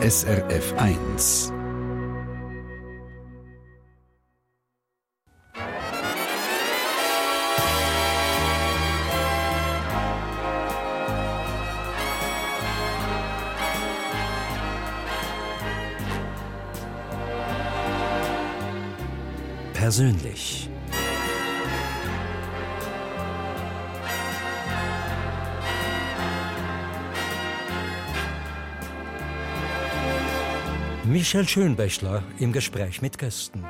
SRF 1. Persönlich. Michel Schönbächler im Gespräch mit Gästen.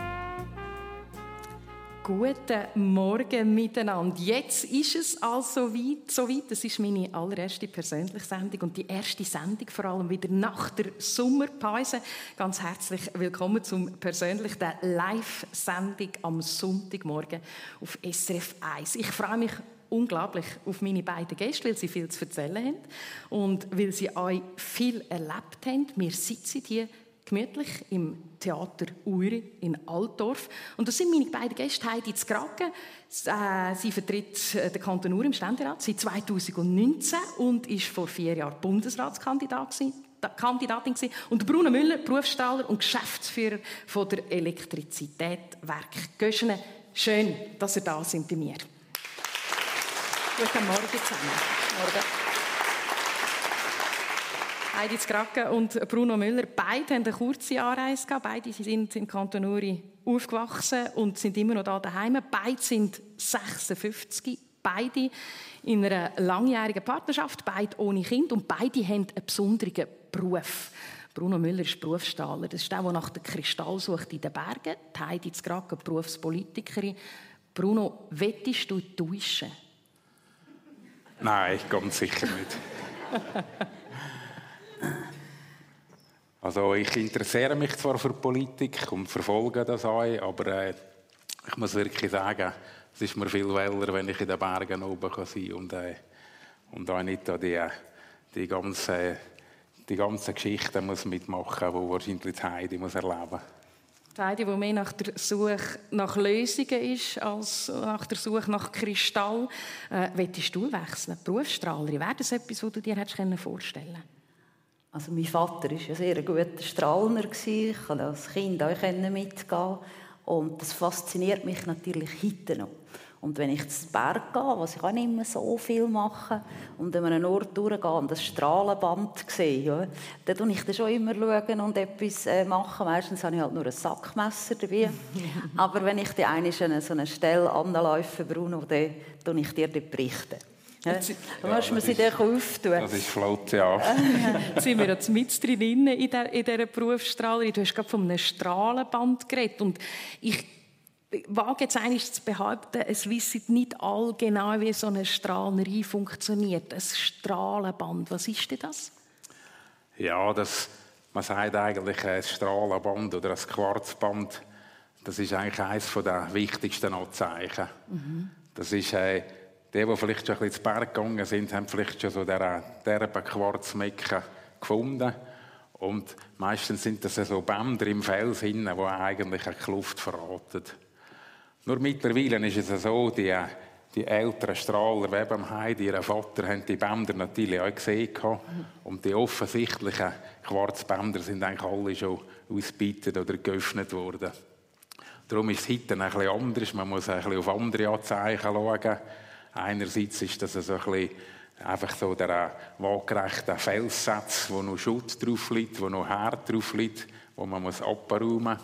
Guten Morgen miteinander. Jetzt ist es also weit, so weit. Das ist meine allererste persönliche Sendung und die erste Sendung vor allem wieder nach der Sommerpause. Ganz herzlich willkommen zum persönlichen Live-Sendung am Sonntagmorgen auf SRF 1. Ich freue mich unglaublich auf meine beiden Gäste, weil sie viel zu erzählen haben und weil sie euch viel erlebt haben. Wir sitzen hier gemütlich im Theater Uri in Altdorf. Und das sind meine beiden Gäste, Heidi Zkrake. Äh, sie vertritt äh, den Kanton Uri im Ständerat seit 2019 und ist vor vier Jahren Bundesratskandidatin und Bruno Müller, Berufsstrahler und Geschäftsführer von der Elektrizität Werk Göschene. Schön, dass ihr da sind bei mir. Guten Morgen zusammen. Morgen. Heidi Skrake und Bruno Müller, beide haben eine kurze Anreise gehabt. Beide sind im Kanton Uri aufgewachsen und sind immer noch da daheim. Beide sind 56, beide in einer langjährigen Partnerschaft, beide ohne Kind und beide haben einen besonderen Beruf. Bruno Müller ist Berufsstahler. Das ist der, der nach dem Kristall sucht in den Bergen. Die Heidi Skrake, Berufspolitikerin. Bruno, wettest du täuschen? Nein, ganz sicher nicht. Also ich interessiere mich zwar für Politik und verfolge das auch, aber äh, ich muss wirklich sagen, es ist mir viel wähler, wenn ich in den Bergen oben kann sein und, äh, und auch nicht die, die ganze die ganze Geschichte muss mitmachen, die wahrscheinlich die Heidi muss erleben muss. Die Heidi, die mehr nach der Suche nach Lösungen ist, als nach der Suche nach Kristall. Äh, willst du wechseln? Berufsstrahlerin, wäre das etwas, was du dir hättest vorstellen können? Also mein Vater war ein sehr guter Strahlner. Ich konnte als Kind auch mitgehen. Und das fasziniert mich natürlich heute noch. Und wenn ich zu Berg gehe, was ich auch nicht mehr so viel mache, und an einem Ort durchgehe und das Strahlenband sehe, ja, dann schaue ich dann schon immer schauen und etwas äh, machen. Meistens habe ich halt nur ein Sackmesser dabei. Aber wenn ich die eine so eine Stelle anläufe, Bruno, dann berichte ich dir berichten. Jetzt, ja, musst man sie dann auftun. Das ist flott, ja. Jetzt sind wir jetzt mit drin in, der, in dieser Berufsstrahlerei. Du hast gerade von einem Strahlenband geredet. Und ich wage jetzt eigentlich zu behaupten, es wissen nicht all genau, wie so eine Strahlerei funktioniert. Ein Strahlenband, was ist denn das? Ja, das, man sagt eigentlich ein Strahlenband oder ein Quarzband, das ist eigentlich eines der wichtigsten Anzeichen. Mhm. Das ist äh, die, die vielleicht schon ein bisschen zu Berg gegangen sind, haben vielleicht schon so diese derben Quarzmecken gefunden. Und meistens sind das so Bänder im Fels die eigentlich eine Kluft verraten. Nur mittlerweile ist es so, die, die älteren Strahler, wie beim Heidi, ihren Vater, haben die Bänder natürlich auch gesehen. Und die offensichtlichen Quarzbänder sind eigentlich alle schon ausgebietet oder geöffnet worden. Darum ist es heute ein bisschen anders. Man muss ein bisschen auf andere Anzeichen schauen. Einerseits ist das so ein bisschen einfach so der waagerechte Felssatz, wo noch Schutt drauf liegt, wo noch Herd drauf liegt, wo man muss abräumen muss.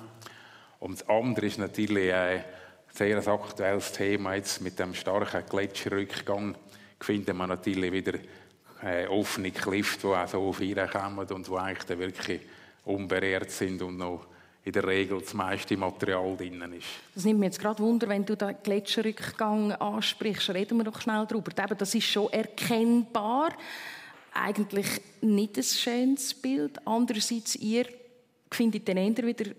Und das andere ist natürlich ein sehr aktuelles Thema jetzt mit dem starken Gletscherrückgang. Finden wir natürlich wieder äh, offene Klifte, die auch so auf kommen und die eigentlich wirklich unberehrt sind und noch in der Regel das meiste Material drin ist. Das nimmt mir jetzt gerade Wunder, wenn du den Gletscherrückgang ansprichst. Reden wir doch schnell darüber. das ist schon erkennbar. Eigentlich nicht ein schönes Bild. Andererseits, ihr findet dann eher wieder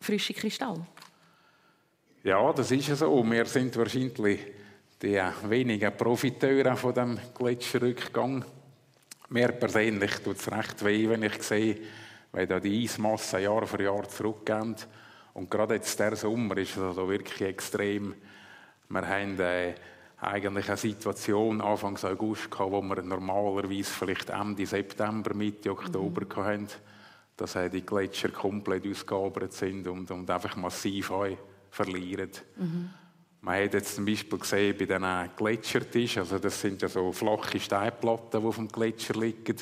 frische Kristall. Ja, das ist so. Wir sind wahrscheinlich die wenigen Profiteure von dem Gletscherrückgang. Mir persönlich tut es recht weh, wenn ich sehe, weil da die Eismassen Jahr für Jahr zurückgehen. Und gerade jetzt der Sommer ist es also wirklich extrem. Wir haben äh, eigentlich eine Situation Anfang August gehabt, wo wir normalerweise vielleicht Ende September, Mitte Oktober mhm. hatten. dass die Gletscher komplett ausgeobert sind und, und einfach massiv verlieren. Mhm. Man hat jetzt zum Beispiel gesehen bei diesen Gletschertischen, also das sind ja so flache Steinplatten, die auf dem Gletscher liegen.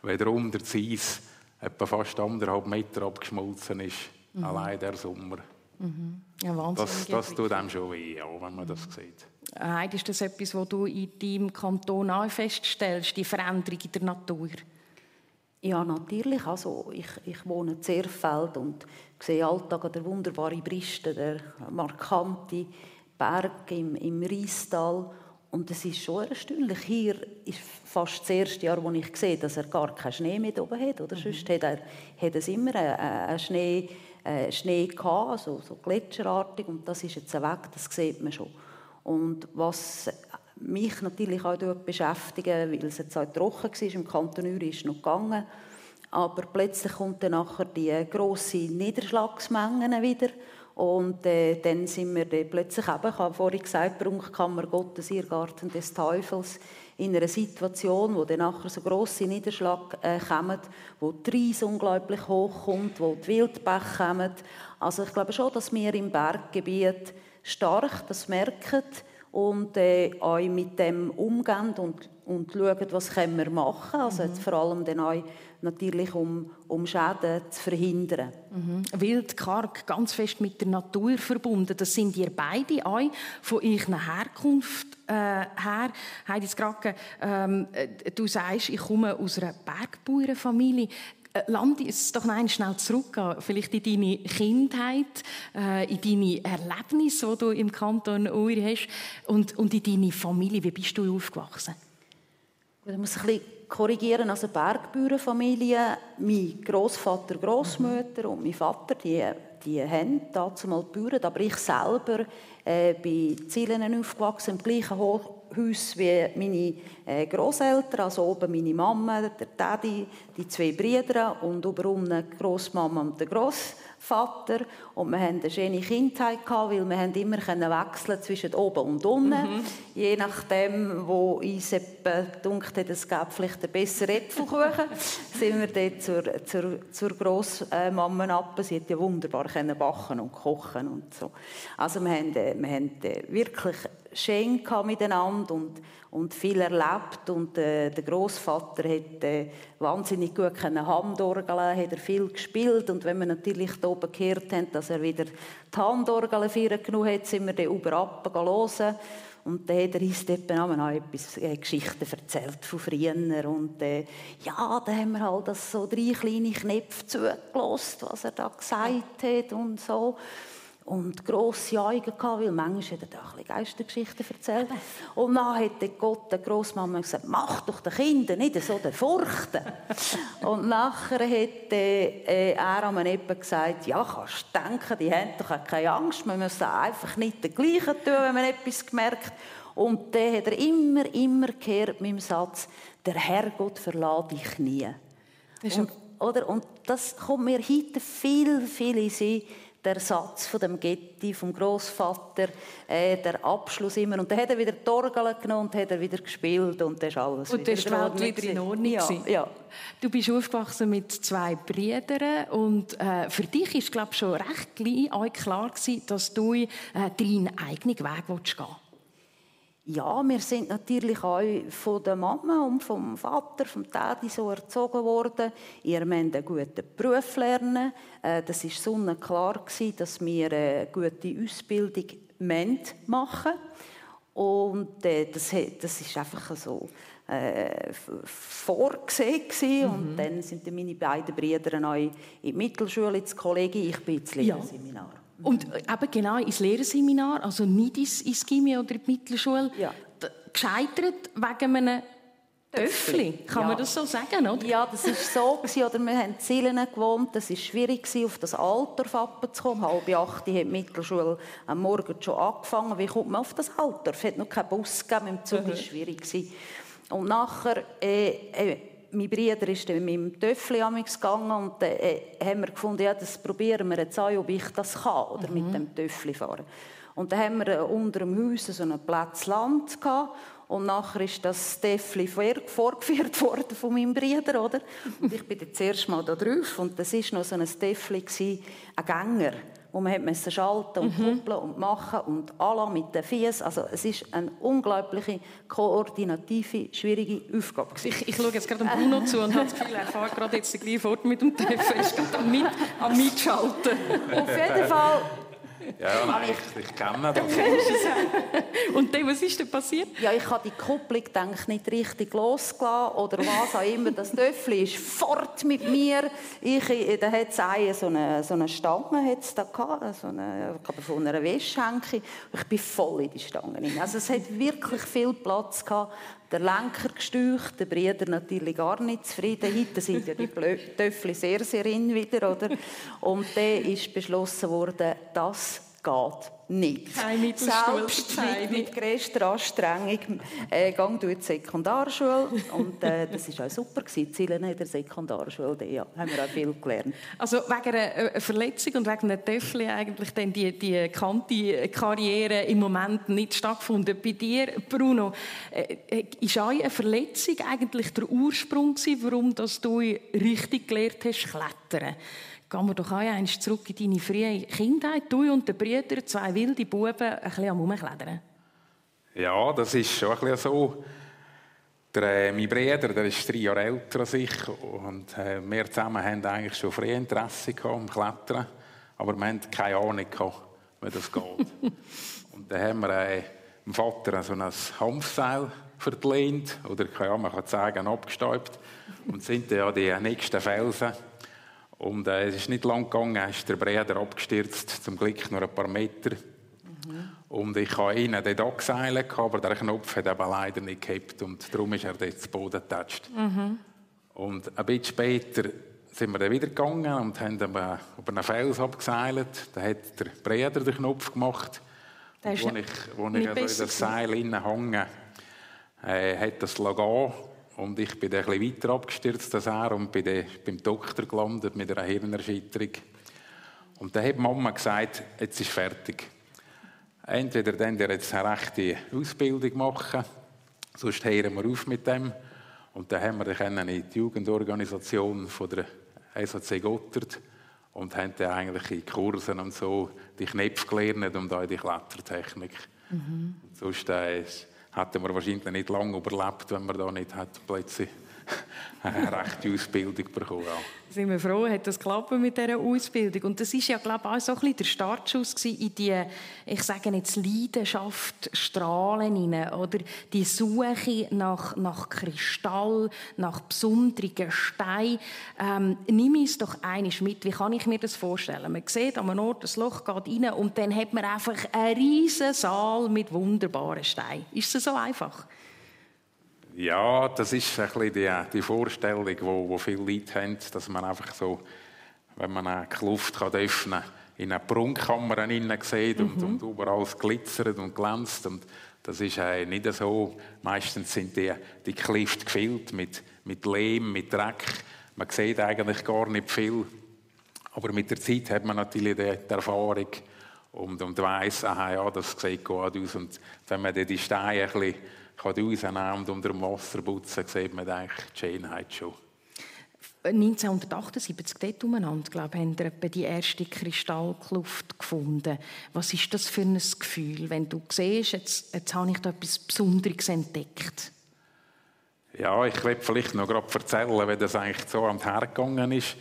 Wenn unter das Eis etwa fast anderthalb Meter abgeschmolzen ist, mhm. allein der Sommer. Mhm. Ja, Wahnsinn. Das, das tut einem schon weh, ja, wenn man das sieht. Heidi, ist das etwas, was du in deinem Kanton auch feststellst, die Veränderung in der Natur? Ja, natürlich. Also ich, ich wohne in Zerfeld und sehe Alltag der wunderbaren Briste, der markante Berg im, im Riestal. Und es ist schon erstaunlich. Hier ist fast das erste Jahr, wo ich sehe, dass er gar keinen Schnee mit oben hat. Oder? Mhm. Sonst hat er hat es immer einen Schnee, äh, Schnee gehabt, also so gletscherartig. Und das ist jetzt weg, das sieht man schon. Und was mich natürlich auch dort beschäftigen, weil es jetzt auch trocken war, im Kanton Uri ist noch gegangen, aber plötzlich kommt dann nachher die grosse Niederschlagsmengen wieder und äh, dann sind wir dann plötzlich eben, ich habe vorhin gesagt, Prunkkammer Gottes, Irrgarten des Teufels, in einer Situation, wo dann nachher so grosse Niederschlag äh, kommen, wo die Reis unglaublich hoch kommt, wo die Wildbäche kommen. Also ich glaube schon, dass wir im Berggebiet stark das merken, und äh, euch mit dem umgehen und, und schauen, was können wir machen können. Also mhm. vor allem dann auch natürlich, um, um Schäden zu verhindern. Mhm. Wild, karg, ganz fest mit der Natur verbunden. Das sind ihr beide auch von eurer Herkunft äh, her. Heidi Skrake, ähm, äh, du sagst, ich komme aus einer Bergbauernfamilie. Äh, lande es doch noch schnell zurück, vielleicht in deine Kindheit, äh, in deine Erlebnisse, die du im Kanton Uri hast und, und in deine Familie. Wie bist du aufgewachsen? Ich muss ein bisschen korrigieren. Also Bergbauernfamilie, mein Großvater, Großmutter und mein Vater, die, die haben dazu mal Bauern, aber ich selber äh, bin in Zielen aufgewachsen, im gleichen Haus wie meine äh, Großeltern, also oben meine Mama, der Daddy, die zwei Brüder und oben die Großmama und der Großvater. Und wir hatten eine schöne Kindheit, gehabt, weil wir haben immer wechseln zwischen oben und unten. Mhm. Je nachdem, wo uns gedacht hat, es gäbe vielleicht einen besseren Äpfelkuchen, sind wir dann zur, zur, zur Großmama ab. Sie hat ja wunderbar backen und kochen und so. Also wir haben, äh, wir haben äh, wirklich schön miteinander und, und viel erlebt. Und äh, der Großvater hat äh, wahnsinnig gut können Handorgeln, hat er viel gespielt. Und wenn wir natürlich hier oben gehört haben, dass er wieder die Handorgel genug hat, sind wir dann über hören. Und dann hat er uns dort auch etwas äh, Geschichten erzählt von früher. Und äh, ja, da haben wir halt das so drei kleine Knöpfe zugelassen, was er da gesagt hat und so und grosse Augen gehabt, weil manchmal hat er auch ein Geistergeschichten erzählt. Und dann hat Gott der Großmama gesagt, mach doch den Kindern nicht so den Furchten. und nachher hat äh, er an eben gesagt, ja, kannst du denken, die haben doch keine Angst, man muss einfach nicht den Gleichen tun, wenn man etwas gemerkt Und dann hat er immer, immer gehört mit dem Satz, der Herrgott verlässt dich nie. Und, oder? und das kommt mir heute viel, viel in Sinn, der Satz von dem Getty, vom Großvater, äh, der Abschluss immer. Und dann hat er wieder die Orgel genommen und hat er wieder gespielt und dann ist alles und wieder, ist wieder in Ordnung. Ja, ja. Du bist aufgewachsen mit zwei Brüdern und äh, für dich ist glaube schon recht gleich klar gewesen, dass du äh, deinen eigenen Weg gehen willst. Ja, wir sind natürlich auch von der Mama und vom Vater, vom Daddy so erzogen worden. Ihr müsst einen guten Beruf lernen. Äh, das war sonnenklar, dass wir eine gute Ausbildung machen Und äh, das, ist einfach so äh, vorgesehen. Mhm. Und dann sind meine beiden Brüder auch in die Mittelschule, ins Kollegium. Ich bin Lehrerseminar. Ja. Und eben genau ins Lehrerseminar, also nicht ins, ins Gimmi oder in die Mittelschule, ja. gescheitert wegen einem Töffli. Kann ja. man das so sagen, oder? Ja, das war so. Oder wir haben in Zielen gewohnt. Es war schwierig, auf das Alter zu kommen. Halb acht hat die Mittelschule am Morgen schon angefangen. Wie kommt man auf das Alter? Es hat noch keinen Bus gegeben. Dem Zug war mhm. es schwierig. Und nachher... Äh, äh, mein Bruder ist dann mit dem Töffel gegangen und dann äh, haben wir gefunden, ja, das probieren wir jetzt an, ob ich das kann, oder mhm. mit dem Töffel fahren. Und dann haben wir äh, unter dem Haus so einen Platz Land gehabt Und nachher ist das Steffli vorgeführt worden von meinem Bruder, oder? Und ich bin dann zuerst mal da drauf und das war noch so ein Steffli, ein Gänger wo man musste schalten und mhm. kuppeln und machen und alle mit den Füßen. Also es ist eine unglaubliche koordinative, schwierige Aufgabe. Ich, ich schaue jetzt gerade Bruno zu und habe das Gefühl, er fährt gerade jetzt gleich fort mit dem Treffen, ist gerade am, mit, am Mitschalten. Auf jeden Fall ja, nein, ich, ich kenne das. Und dann, was ist denn passiert? Ja, ich habe die Kupplung denke, nicht richtig losgelassen oder was auch immer. Das Töffel ist fort mit mir. Ich, äh, da hat es so eine, so eine Stange hat's da gehabt, so eine, von einer Wäschhänke. Ich bin voll in die Stange rein. Also es hat wirklich viel Platz gehabt. Der Lenker gesteucht, der Brüder natürlich gar nicht zufrieden. Heute sind ja die Töffel sehr, sehr in wieder, oder? Und dann ist beschlossen worden, das geht nicht. Kein. Selbst mit, mit grösster Anstrengung äh, gang durch die Sekundarschule und äh, das war auch super gewesen. Ziele in der Sekundarschule, da ja, haben wir auch viel gelernt. Also wegen einer Verletzung und wegen einer Töffel eigentlich dann die, die Kanti-Karriere im Moment nicht stattgefunden. Bei dir, Bruno, äh, äh ist auch eine Verletzung eigentlich der Ursprung gewesen, warum dass du richtig gelernt hast, klettern? Gehen wir doch einmal zurück in deine frühe Kindheit. Du und der Brüder, zwei wilde Buben, ein bisschen am Rumklettern. Ja, das ist schon ein bisschen so. Der, äh, mein Bruder der ist drei Jahre älter als ich und äh, wir zusammen haben eigentlich schon früh Interesse am Klettern, aber wir hatten keine Ahnung, wie das geht. und dann haben wir äh, dem Vater so ein Hanfseil verlehnt, oder ja, man kann sagen, abgestäubt und sind dann an die nächsten Felsen und äh, es ist nicht lang gegangen, ist der Breder abgestürzt, zum Glück nur ein paar Meter. Mhm. Und ich habe ihn dann angeseilt, aber der Knopf hat eben leider nicht gehabt und darum ist er dort zu Boden getatscht. Mhm. Und ein bisschen später sind wir dann wieder gegangen und haben über einen Fels abgeseilt. Da hat der Breder den Knopf gemacht. Und wo ich, wo ich also in das Seil hänge, äh, hat das gehen und ich bin dann ein bisschen weiter abgestürzt als er und bin dann beim Doktor gelandet mit einer Hirnerschütterung. Und dann hat Mama gesagt, jetzt ist fertig. Entweder dann der jetzt eine rechte Ausbildung machen, sonst hören wir auf mit dem. Und dann haben wir dann in die Jugendorganisation von der SAC Gottert und haben dann eigentlich in Kursen und so die Knöpfe gelernt und auch die Klettertechnik. Mhm. sonst äh, hätten wir wahrscheinlich nicht lange überlebt, wenn wir da nicht plötzlich eine rechte Ausbildung bekommen. Ja. Sind wir froh, hat das geklappt mit dieser Ausbildung. Und das ist ja, glaube ich, auch so ein bisschen der Startschuss in die, ich sage jetzt, Leidenschaft, Strahlen hinein, oder die Suche nach, nach Kristall, nach besonderen Steinen. Ähm, nimm es doch einiges mit. Wie kann ich mir das vorstellen? Man sieht an einem Ort, das Loch geht rein und dann hat man einfach einen riesen Saal mit wunderbaren Steinen. Ist es so einfach? Ja, das ist ein bisschen die, die Vorstellung, die wo, wo viele Leute haben, dass man einfach so, wenn man eine Kluft kann öffnen kann, in eine Prunkkammer sieht mhm. und, und überall glitzert und glänzt. Und das ist äh, nicht so. Meistens sind die, die Klifte gefüllt mit, mit Lehm, mit Dreck. Man sieht eigentlich gar nicht viel. Aber mit der Zeit hat man natürlich die, die Erfahrung und, und weiss, aha, ja, das sieht gut aus. Und wenn man die Steine ein bisschen kann rausnehmen und unter dem Wasser putzen, sieht man eigentlich die Schönheit schon. 1978 dort umeinander, glaube ich, haben wir die erste Kristallkluft gefunden. Was ist das für ein Gefühl, wenn du siehst, jetzt, jetzt habe ich da etwas Besonderes entdeckt? Ja, ich will vielleicht noch gerade erzählen, wie das eigentlich so am hergegangen ist.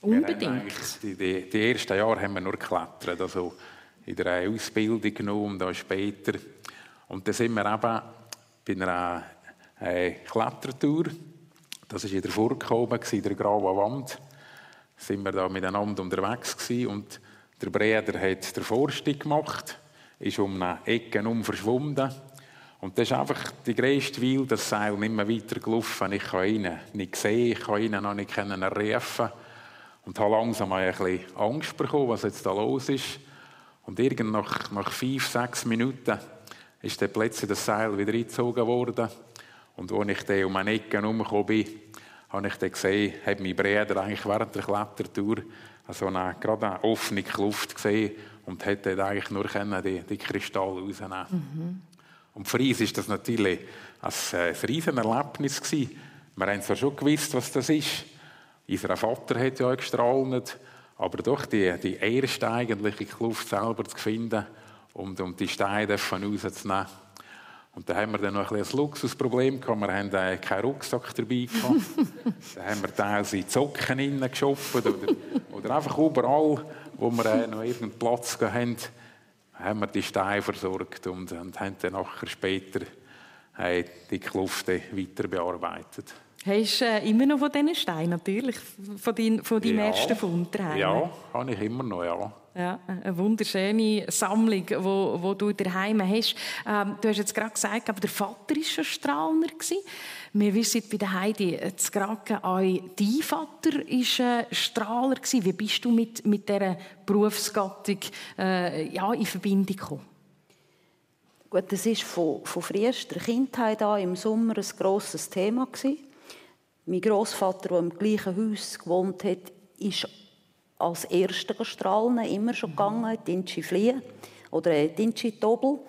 Unbedingt. Die, die, die, ersten Jahre haben wir nur geklettert, also in der Ausbildung genommen und dann später. Und dann sind wir eben bei einer äh, Klettertour. Das war in der Furka oben, in der grauen Wand. sind wir da miteinander unterwegs gewesen und der Breder hat den Vorstieg gemacht, ist um eine Ecke herum verschwunden. Und das ist einfach die grösste Weil, das Seil nicht mehr weiter gelaufen. Ich kann ihn nicht sehen, ich kann ihn noch nicht rufen. Und habe langsam ein bisschen Angst bekommen, was jetzt da los ist. Und irgend nach, nach fünf, sechs Minuten ist dann plötzlich das Seil wieder eingezogen worden. Und als ich dann um eine Ecke herumgekommen bin, habe ich dann gesehen, hat mein Bruder eigentlich während der Klettertour so eine, gerade eine offene Kluft gesehen und dann eigentlich nur die, die Kristalle rausnehmen mhm. Und für uns ist das natürlich ein, äh, ein riesen Erlebnis gewesen. Wir haben zwar schon gewusst, was das ist. Unser Vater hat ja gestrahlt, aber doch die, die erste eigentliche Kluft selber zu finden und, und die Steine rauszunehmen. Und da haben wir dann noch ein, ein Luxusproblem gehabt. Wir haben äh, keinen Rucksack dabei gehabt. da haben wir teilweise in Socken hineingeschopft oder, oder einfach überall, wo wir äh, noch irgendeinen Platz haben, haben wir die Steine versorgt und, und haben dann nachher später äh, die Klufte weiter bearbeitet. Hast du äh, immer noch von diesen Steinen, natürlich, von, dein, von deinem ja, ersten Fund daheim? Ja, habe ich immer noch, ja. Ja, eine wunderschöne Sammlung, die wo, wo du daheim hast. Ähm, du hast jetzt gerade gesagt, aber der Vater war schon Strahlner. Gewesen. Wir wissen bei der Heidi zu Gragen, auch dein Vater war ein Strahler. Gewesen. Wie bist du mit, mit dieser Berufsgattung äh, ja, in Verbindung gekommen? Gut, das war von, von frühester Kindheit an im Sommer ein grosses Thema. Gewesen. Mein Großvater, der im gleichen Haus gewohnt hat, ist als Erster strahlen, immer schon gegangen, Dinschi fliehen oder Dinschi Tobel.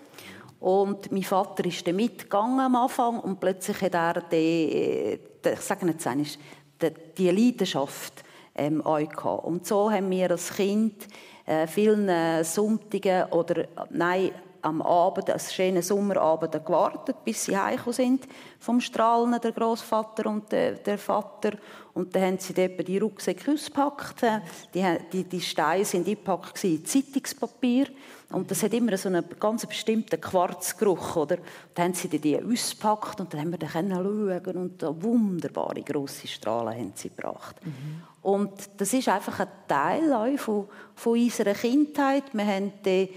Und mein Vater ist dann mitgegangen am Anfang und plötzlich hat er die, die ich sage nicht einmal, die, die Leidenschaft ähm, gehabt. Und so haben wir als Kind äh, vielen Sonntagen oder nein, am Abend, einen schönen Sommerabend gewartet, bis sie heimgekommen sind vom Strahlen, der Großvater und der, der, Vater. Und dann haben sie dort die Rucksäcke ausgepackt. Die, die, die Steine sind eingepackt in Zeitungspapier. Und das hat immer so einen ganz bestimmten Quarzgeruch, oder? Dann haben sie die ausgepackt und dann haben wir dann schauen und wunderbare grosse Strahlen haben sie gebracht. Mhm. Und das ist einfach ein Teil von, von unserer Kindheit. Wir haben die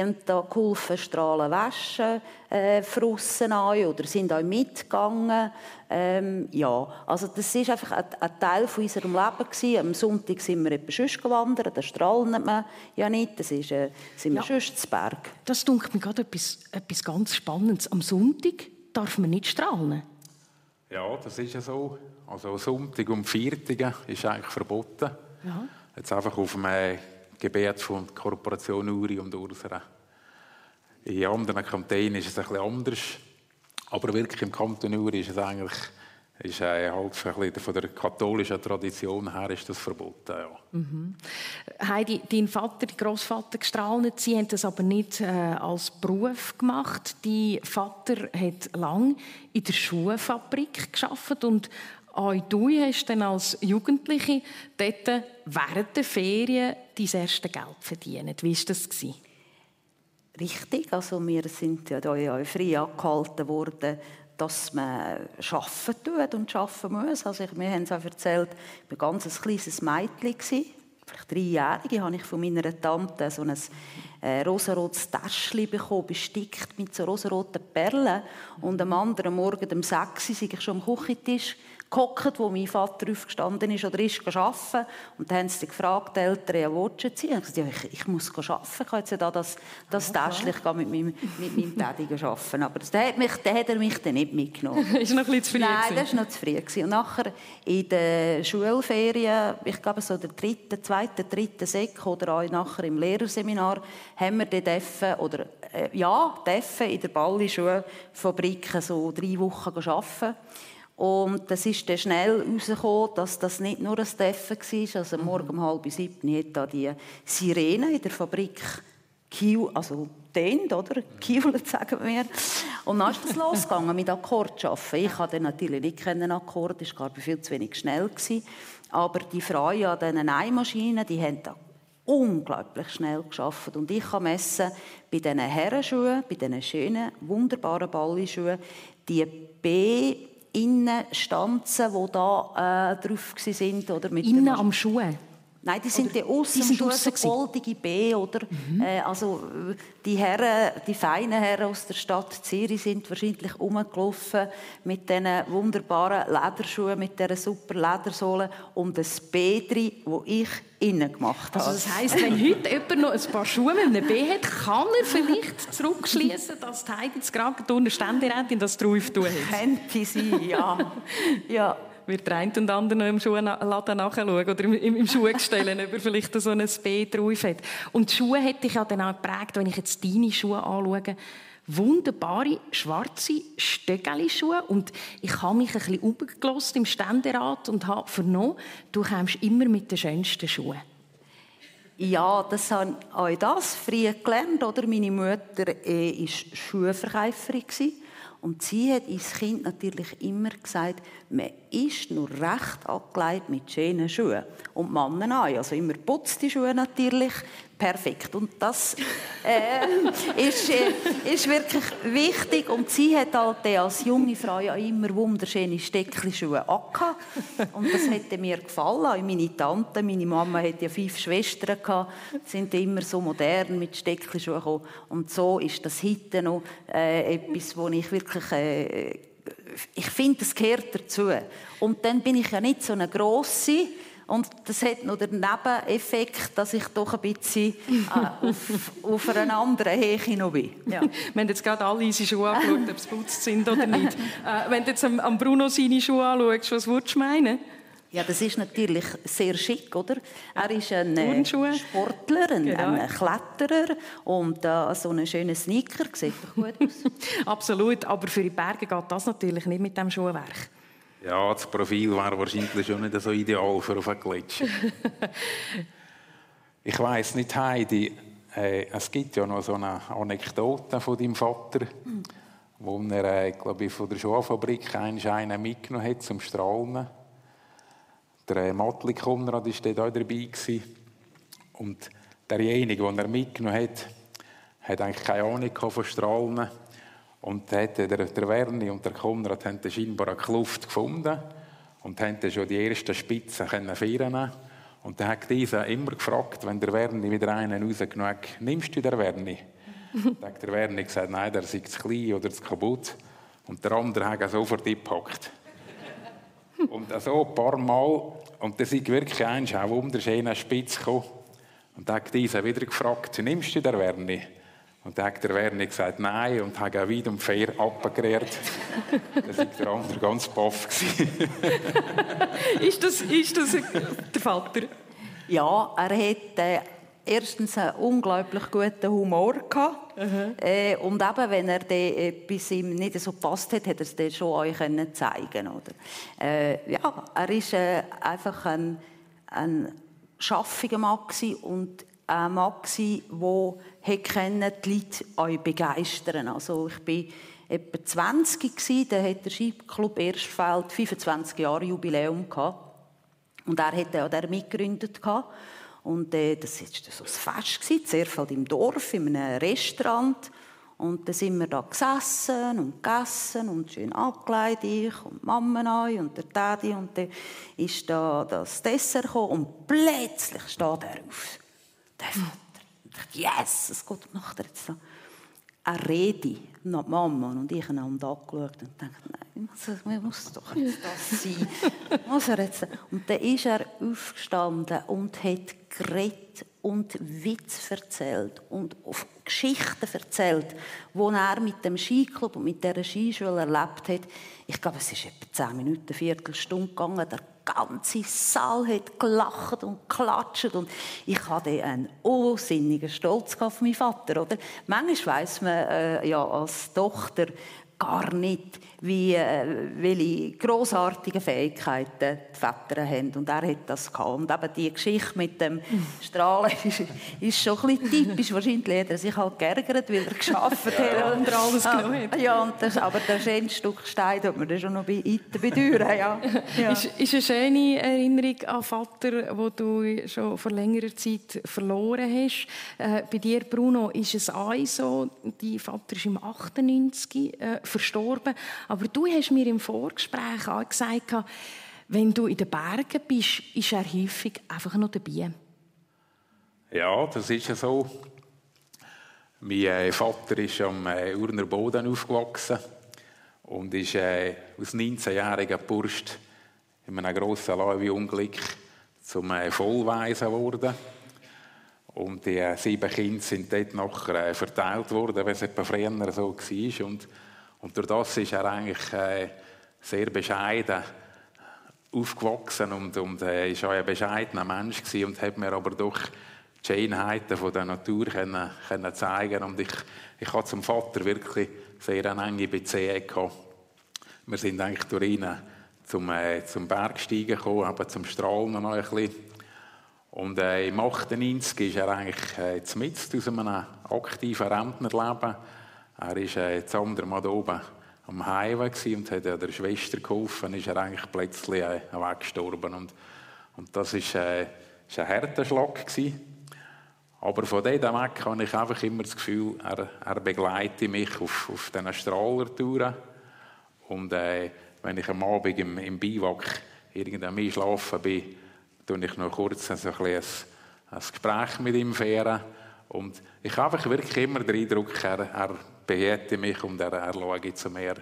haben da geholfen, Strahlen waschen, äh, Frussen an oder sind auch mitgegangen. Ähm, ja, also das ist einfach ein, ein, Teil von unserem Leben gewesen. Am Sonntag sind wir eben sonst gewandert, da strahlen wir ja nicht, das ist, äh, sind wir ja, sonst zu Berg. Das dunkelt mir gerade etwas, etwas ganz Spannendes. Am Sonntag darf man nicht strahlen. Ja, das ist ja so. Also Sonntag um Viertige ist eigentlich verboten. Ja. Jetzt einfach auf dem Gebet von der Korporation Uri und Ursera. In anderen Kantonen ist es ein bisschen anders. Aber wirklich im Kanton Uri ist es eigentlich ist äh, halt von der katholischen Tradition her ist das verboten. Ja. Mhm. Heidi, dein Vater, dein Großvater gestrahlt, sie haben das aber nicht äh, als Beruf gemacht. Dein Vater hat lang in der Schuhfabrik geschafft und auch du hast dann als Jugendliche dort während der Ferien dein erstes Geld verdient. Wie war das? Richtig, also wir sind ja da frei angehalten worden, dass man arbeiten tut und arbeiten muss. Also ich, wir haben es auch erzählt, ich war ein ganz kleines Mädchen, vielleicht dreijährige, habe ich von meiner Tante so ein äh, rosarotes Täschchen bekommen, bestickt mit so rosaroten Perlen. Und am anderen Morgen, um 6 Uhr, ich schon am Küchentisch gehockt, wo mein Vater aufgestanden ist oder ist arbeiten. Und dann haben sie gefragt, die Eltern, ja, willst du Ich habe gesagt, ja, ich, ich muss arbeiten. Ich kann jetzt ja da das, das ja, Täschchen mit meinem, mit meinem Daddy arbeiten. Aber das, der, hat mich, der hat er mich dann nicht mitgenommen. ist noch ein bisschen zu früh Nein, das war noch zu früh. Und nachher in den Schulferien, ich glaube so der dritte, zweite, dritte Sek oder auch nachher im Lehrerseminar, haben wir dürfen, oder äh, ja, dürfen in der Balli-Schulfabrik so drei Wochen arbeiten. Und es ist dann schnell herausgekommen, dass das nicht nur ein Treffen war. Also morgen um halb sieben hat da die Sirene in der Fabrik Kiel, also den, oder? Kiewelt, sagen wir. Und dann ist es losgegangen mit Akkord arbeiten. Ich hatte natürlich nicht kennen Akkord, das war viel zu wenig schnell. Gewesen. Aber die Frauen an diesen Eimaschinen, die haben da unglaublich schnell geschafft. Und ich kann messen, bei diesen Herrenschuhen, bei diesen schönen, wunderbaren Ballischuhen, die B Innenstanzen, die da äh, drauf waren. Oder mit Innen am Schuh? Nein, die sind die aussen die sind so goldige B, oder? Mhm. Äh, also die Herren, die feinen Herren aus der Stadt Zürich sind wahrscheinlich rumgelaufen mit diesen wunderbaren Lederschuhen, mit dieser super Ledersohle und das B drin, das ich innen gemacht habe. Also das heisst, wenn heute jemand noch ein paar Schuhe mit einem B hat, kann er vielleicht zurückschließen, dass die Heidi gerade unter Ständerätin das drauf tun hat? Könnte sein, ja. ja wird der eine und andere noch im Schuhladen nachschauen oder im, im, Schuhgestell, ob er vielleicht so ein B drauf hat. Und die Schuhe hätte ich ja dann auch geprägt, wenn ich jetzt deine Schuhe anschaue. wunderbare schwarze Stöckeli-Schuhe und ich habe mich ein bisschen umgelost im Ständerat und habe vernommen, du kommst immer mit den schönsten Schuhen. Ja, das habe ich das früh gelernt. Oder? Meine Mutter war äh, Schuhverkäuferin. Und sie hat ins Kind natürlich immer gesagt, man ist nur recht angelegt mit schönen Schuhen. Und die Männer auch. Also immer putzte Schuhe natürlich. Perfekt. Und das äh, ist, äh, ist wirklich wichtig. Und sie hat halt als junge Frau ja immer wunderschöne Stecklischuhe angehabt. Und das hätte mir gefallen. Auch meine Tante, meine Mama hat ja fünf Schwestern gehabt, sind immer so modern mit Stecklischuhen gekommen. Und so ist das heute noch äh, etwas, wo ich wirklich äh, ich finde, das gehört dazu. Und dann bin ich ja nicht so eine grosse. Und das hat noch den Nebeneffekt, dass ich doch ein bisschen äh, auf, auf einer anderen Höhe noch bin. Ja. Wir haben jetzt gerade alle unsere Schuhe angeschaut, ob sie geputzt sind oder nicht. Äh, wenn du jetzt am Bruno seine Schuhe anschaust, was würdest du meinen? Ja, das ist natürlich sehr schick, oder? Er ist ein äh, Sportler, ein, genau. ein, Kletterer und äh, so einen schönen Sneaker sieht doch gut aus. Absolut, aber für die Berge geht das natürlich nicht mit dem Schuhwerk. Ja, das Profil wäre wahrscheinlich schon nicht so ideal für auf einen Gletscher. ich weiß nicht, Heidi, äh, es gibt ja noch so eine Anekdote von deinem Vater, mhm. wo er, äh, glaube ich, von der Schuhfabrik einen Schein mitgenommen hat zum Strahlen. Der äh, Matli Konrad war dort auch dabei. Und derjenige, den er mitgenommen hat, hat eigentlich keine Ahnung von Strahlen. Und der, der Werni und der Konrad haben scheinbar eine Kluft gefunden und haben schon die ersten Spitzen feiern Und dann hat dieser immer gefragt, wenn der Werni wieder einen rausgenommen hat, nimmst du den Werni? dann hat der Werni gesagt, nein, der ist zu klein oder zu kaputt. Und der andere hat sofort eingepackt. Und so ein paar Mal, und das ist wirklich ein auch wunderschöner Spitz gekommen. Und dann hat dieser wieder gefragt, nimmst du den Werni? Und dann hat der Werni gesagt, nein, und hat auch weit und fair abgekehrt. da war der andere ganz baff. ist, das, ist das der Vater? Ja, er hat äh, erstens einen unglaublich guten Humor gehabt. Äh, und eben, wenn er etwas ihm nicht so gepasst hat, hat er es dann schon euch können zeigen oder? Äh, ja, er ist äh, einfach ein, ein schaffiger Mann und ein Mann der die Leute euch begeistern Also ich bin etwa 20 gsi, da hat der Skiclub Erstfeld 25 Jahre Jubiläum gehabt. Und er hat ja der mitgegründet gehabt. Und äh, das war so ein Fest, gewesen, zuerst halt im Dorf, in einem Restaurant. Und dann sind wir da gesessen und gegessen und schön angelegt, ich und Mama an und der Daddy. Und dann ist da das Dessert gekommen und plötzlich steht er auf. Der Vater. Und ich dachte, yes, es geht nachher jetzt so. Eine Rede nach die Mama und ich einander angeschaut und dachte, nein, was muss doch jetzt das sein? muss er jetzt? Und dann ist er aufgestanden und hat geredet und Witz erzählt und auf Geschichten erzählt, die er mit dem Skiclub und mit dieser Skischule erlebt hat. Ich glaube, es ist etwa zehn Minuten, eine Viertelstunde gegangen. Der ganze Saal hat gelacht und geklatscht und ich hatte einen unsinnigen Stolz auf meinen Vater, oder? Manchmal weiss man äh, ja als Tochter gar nicht, wie, äh, welche grossartigen Fähigkeiten die Väter haben. Und er hat das gehabt. Und eben die Geschichte mit dem Strahlen ist, ist schon ein bisschen typisch. Wahrscheinlich hat er sich halt geärgert, weil er geschafft hat. Ja, und alles genommen hat. Ja, und das, aber das schöne Stück Stein hat man dann schon noch bei bedeuern. Ja. Ja. Ist, ist eine schöne Erinnerung an Vater, wo du schon vor längerer Zeit verloren hast. Äh, bei dir, Bruno, ist es auch so, dein Vater ist im 98 äh, verstorben. Aber du hast mir im Vorgespräch auch gesagt, wenn du in den Bergen bist, ist er häufig einfach noch dabei. Ja, das ist ja so. Mein äh, Vater ist am äh, Urner Boden aufgewachsen und ist äh, aus 19-jähriger Bursch in einem grossen Leuwe-Unglück zum Vollweisen geworden. Und die sieben Kinder sind dort nachher verteilt worden, wie es etwa früher so war. Und und durch das ist er eigentlich äh, sehr bescheiden aufgewachsen und, und äh, ist auch ein bescheidener Mensch gewesen und hat mir aber doch die Schönheiten der Natur können, können zeigen Und ich, ich hatte zum Vater wirklich sehr eine enge Beziehung. Wir sind eigentlich durch ihn zum, äh, zum Bergsteigen gekommen, aber zum Strahlen noch ein bisschen. Und äh, im 98 ist er eigentlich äh, mitten aus einem aktiven Rentnerleben. Er war äh, das andere Mal oben am Highway und hat der Schwester geholfen. ist er eigentlich plötzlich äh, weggestorben. Und, und das war äh, ein harter Schlag. Gewesen. Aber von dort weg habe ich einfach immer das Gefühl, er, er begleitet mich auf, auf diesen Strahlertouren. Und äh, wenn ich am Abend im, im Biwak irgendwann schlafen bin, tue ich noch kurz ein, ein, ein Gespräch mit ihm führen. Und ich habe einfach wirklich immer den Eindruck, er, er behält mich und er, er schaut zu mir.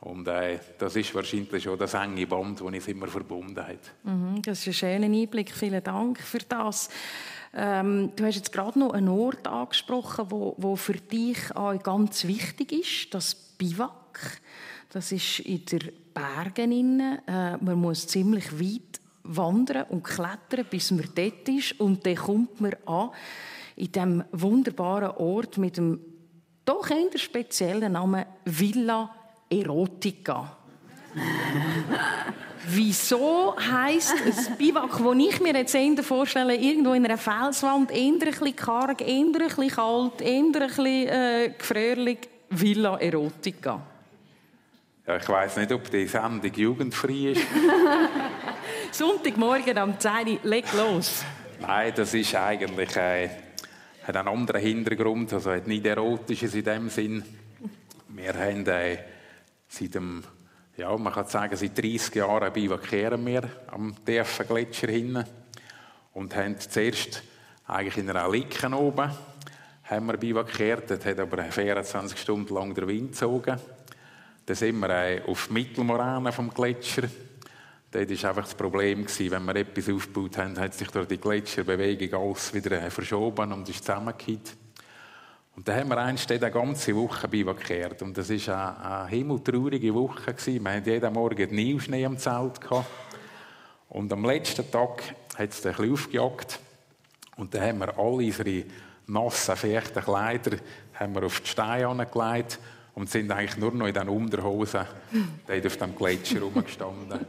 Und äh, das ist wahrscheinlich schon das enge Band, das uns immer verbunden hat. Mhm, das ist ein schöner Einblick. Vielen Dank für das. Ähm, du hast jetzt gerade noch einen Ort angesprochen, wo, wo für dich auch ganz wichtig ist, das Biwak. Das ist in den Bergen. Äh, man muss ziemlich weit wandern und klettern, bis man dort ist. Und dann kommt man an in diesem wunderbaren Ort mit dem doch eher speziellen Namen Villa Erotica. Wieso heisst ein Biwak, das ich mir jetzt eher vorstelle, irgendwo in einer Felswand, eher ein bisschen karg, eher ein bisschen kalt, eher ein bisschen äh, gefrierlich, Villa Erotica? Ja, ich weiß nicht, ob die Sendung jugendfrei ist. Sonntagmorgen am 10 Uhr, leg los. Nein, das ist eigentlich äh, hat einen anderen Hintergrund, also hat nicht erotisches in dem Sinn. Wir haben äh, seit dem ja, man kann sagen, seit 30 Jahren bivakieren wir am tiefen Gletscher hin und haben zuerst eigentlich in einer Licke oben haben wir bivakiert, das hat aber 24 Stunden lang der Wind gezogen. Dann sind wir äh, auf die Mittelmoräne vom Gletscher. Dort war einfach das Problem, wenn wir etwas aufgebaut haben, hat sich durch die Gletscherbewegung alles wieder äh, verschoben und ist zusammengekippt. Und da haben wir einst eine ganze Woche bivakert. Und das war eine, eine himmeltraurige Woche. Wir hatten jeden Morgen Nilschnee am Zelt. Gehabt. Und am letzten Tag hat es ein bisschen aufgejagt. Und dann haben wir alle unsere nassen, feuchten Kleider haben wir auf die Steine gelegt und sind eigentlich nur noch in den Unterhosen dort auf dem Gletscher rumgestanden.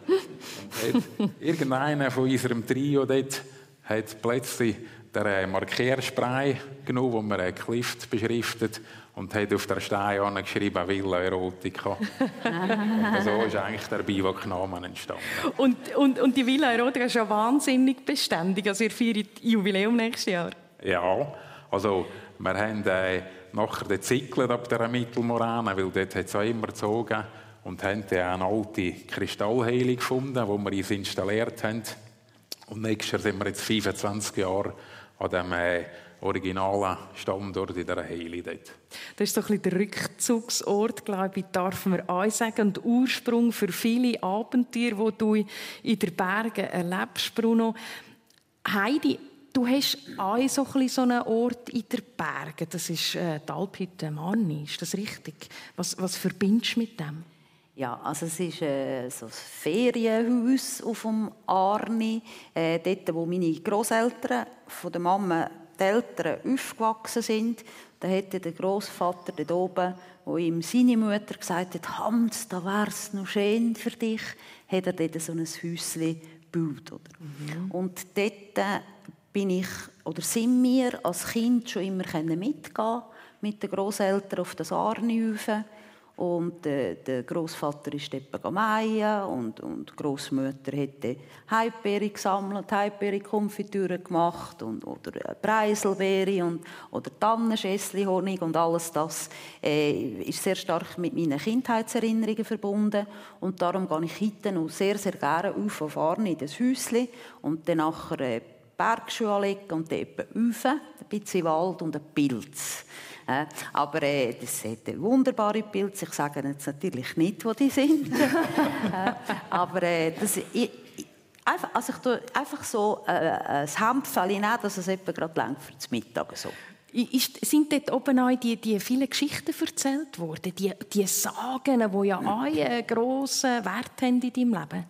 Und irgendeiner von unserem Trio dort hat plötzlich den äh, Markierspray genommen, wo man Clift beschriftet und hat auf der Stein geschrieben Villa Erotica. und so ist eigentlich der Biwak-Name entstanden. Und, und, und die Villa Erotica ist ja wahnsinnig beständig. Also ihr feiert Jubiläum nächstes Jahr. Ja, also wir haben äh, nachher den Zyklen ab der Mittelmoräne, weil dort hat es auch immer gezogen und haben dann eine alte Kristallheilung gefunden, wo wir uns installiert haben. Und nächstes Jahr sind wir jetzt 25 Jahre an dem äh, originalen Standort in der Heili dort. Das ist so ein der Rückzugsort, glaube ich, darf man auch sagen, und Ursprung für viele Abenteuer, die du in den Bergen erlebst, Bruno. Heidi, du hast auch so, ein so einen Ort in den Bergen, das ist äh, die Alphütte Manni, ist das richtig? Was, was verbindest du mit dem? Ja, also es ist äh, so ein Ferienhaus auf dem Arni, äh, dort, wo meine Großeltern von der Mama die Eltern aufgewachsen sind. Da hätte der Großvater dort oben, wo ihm seine Mutter gesagt hat, Hans, da wär's noch schön für dich, hat er dort so ein Häuschen gebaut. Oder? Mhm. Und dort äh, bin ich, oder sind wir als Kind schon immer mitgehen mit den Großeltern auf das rauf. Und äh, der Großvater ist dort mähen und, und Großmutter hat Heibeere gesammelt, Heibeere-Konfitüre gemacht und, oder Preiselbeere und, oder Tannenschässli-Honig und alles das äh, ist sehr stark mit meinen Kindheitserinnerungen verbunden. Und darum gehe ich heute noch sehr, sehr gerne auf fahre in das Häuschen und dann nachher äh, Bergschuhe anlegen und dann rauf, ein bisschen Wald und ein Pilz. Äh, aber äh, das hat wunderbare Pilze. Ich sage jetzt natürlich nicht, wo die sind. äh, aber äh, das, ich, einfach, also ich tue einfach so äh, ein Hämpfchen nehmen, dass es etwa gerade lang für das Mittag so. Ist, sind dort oben auch die, die vielen Geschichten erzählt worden? Die, die Sagen, die ja auch einen grossen Wert haben in deinem Leben?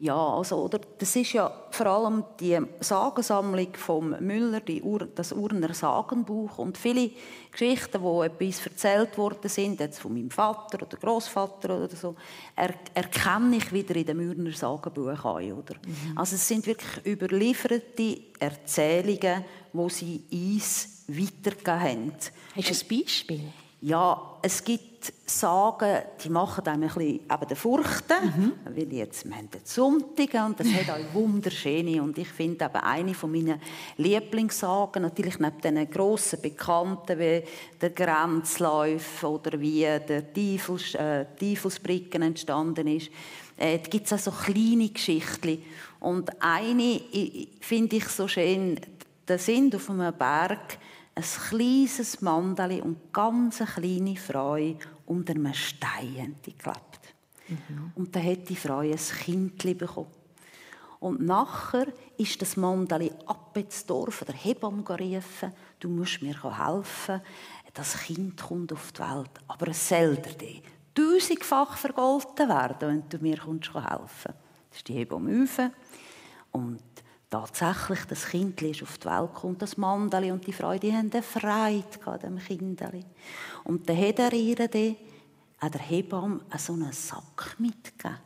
Ja, also, oder, das ist ja vor allem die Sagensammlung vom Müller, Ur, das Urner Sagenbuch und viele Geschichten, wo etwas erzählt worden sind, jetzt von meinem Vater oder Großvater oder so, er, erkenne ich wieder in dem Urner Sagenbuch ein, oder? Mhm. Also es sind wirklich überlieferte Erzählungen, wo sie uns weitergegeben haben. Hast du ein Beispiel? Ja, es gibt Sagen, die machen einem ein bisschen eben den Furchten, mhm. weil jetzt, wir haben den Sonntag und das hat auch wunderschöne und ich finde eben eine von meinen Lieblingssagen, natürlich neben diesen grossen Bekannten wie der Grenzlauf oder wie der Teufels, äh, Teufelsbricken entstanden ist, äh, da gibt es auch so kleine Geschichten und eine finde ich so schön, da sind auf einem Berg ein kleines Mandeli und ganz eine kleine Frau unter einem Stein geklebt. Mhm. Und dann hat die Frau ein Kind bekommen. Und nachher ist das Mandeli ab ins Dorf der Hebamme gerufen, du musst mir helfen, das Kind kommt auf die Welt, aber es soll dir tausendfach vergolten werden, wenn du mir helfen kommst. Das ist die Hebamme. Und tatsächlich das Kind ist auf die Welt gekommen, das Mandeli und die Freude, die haben eine Freude an dem Kindeli. Und dann hat er ihr dann, an der Hebamme so einen Sack mitgegeben.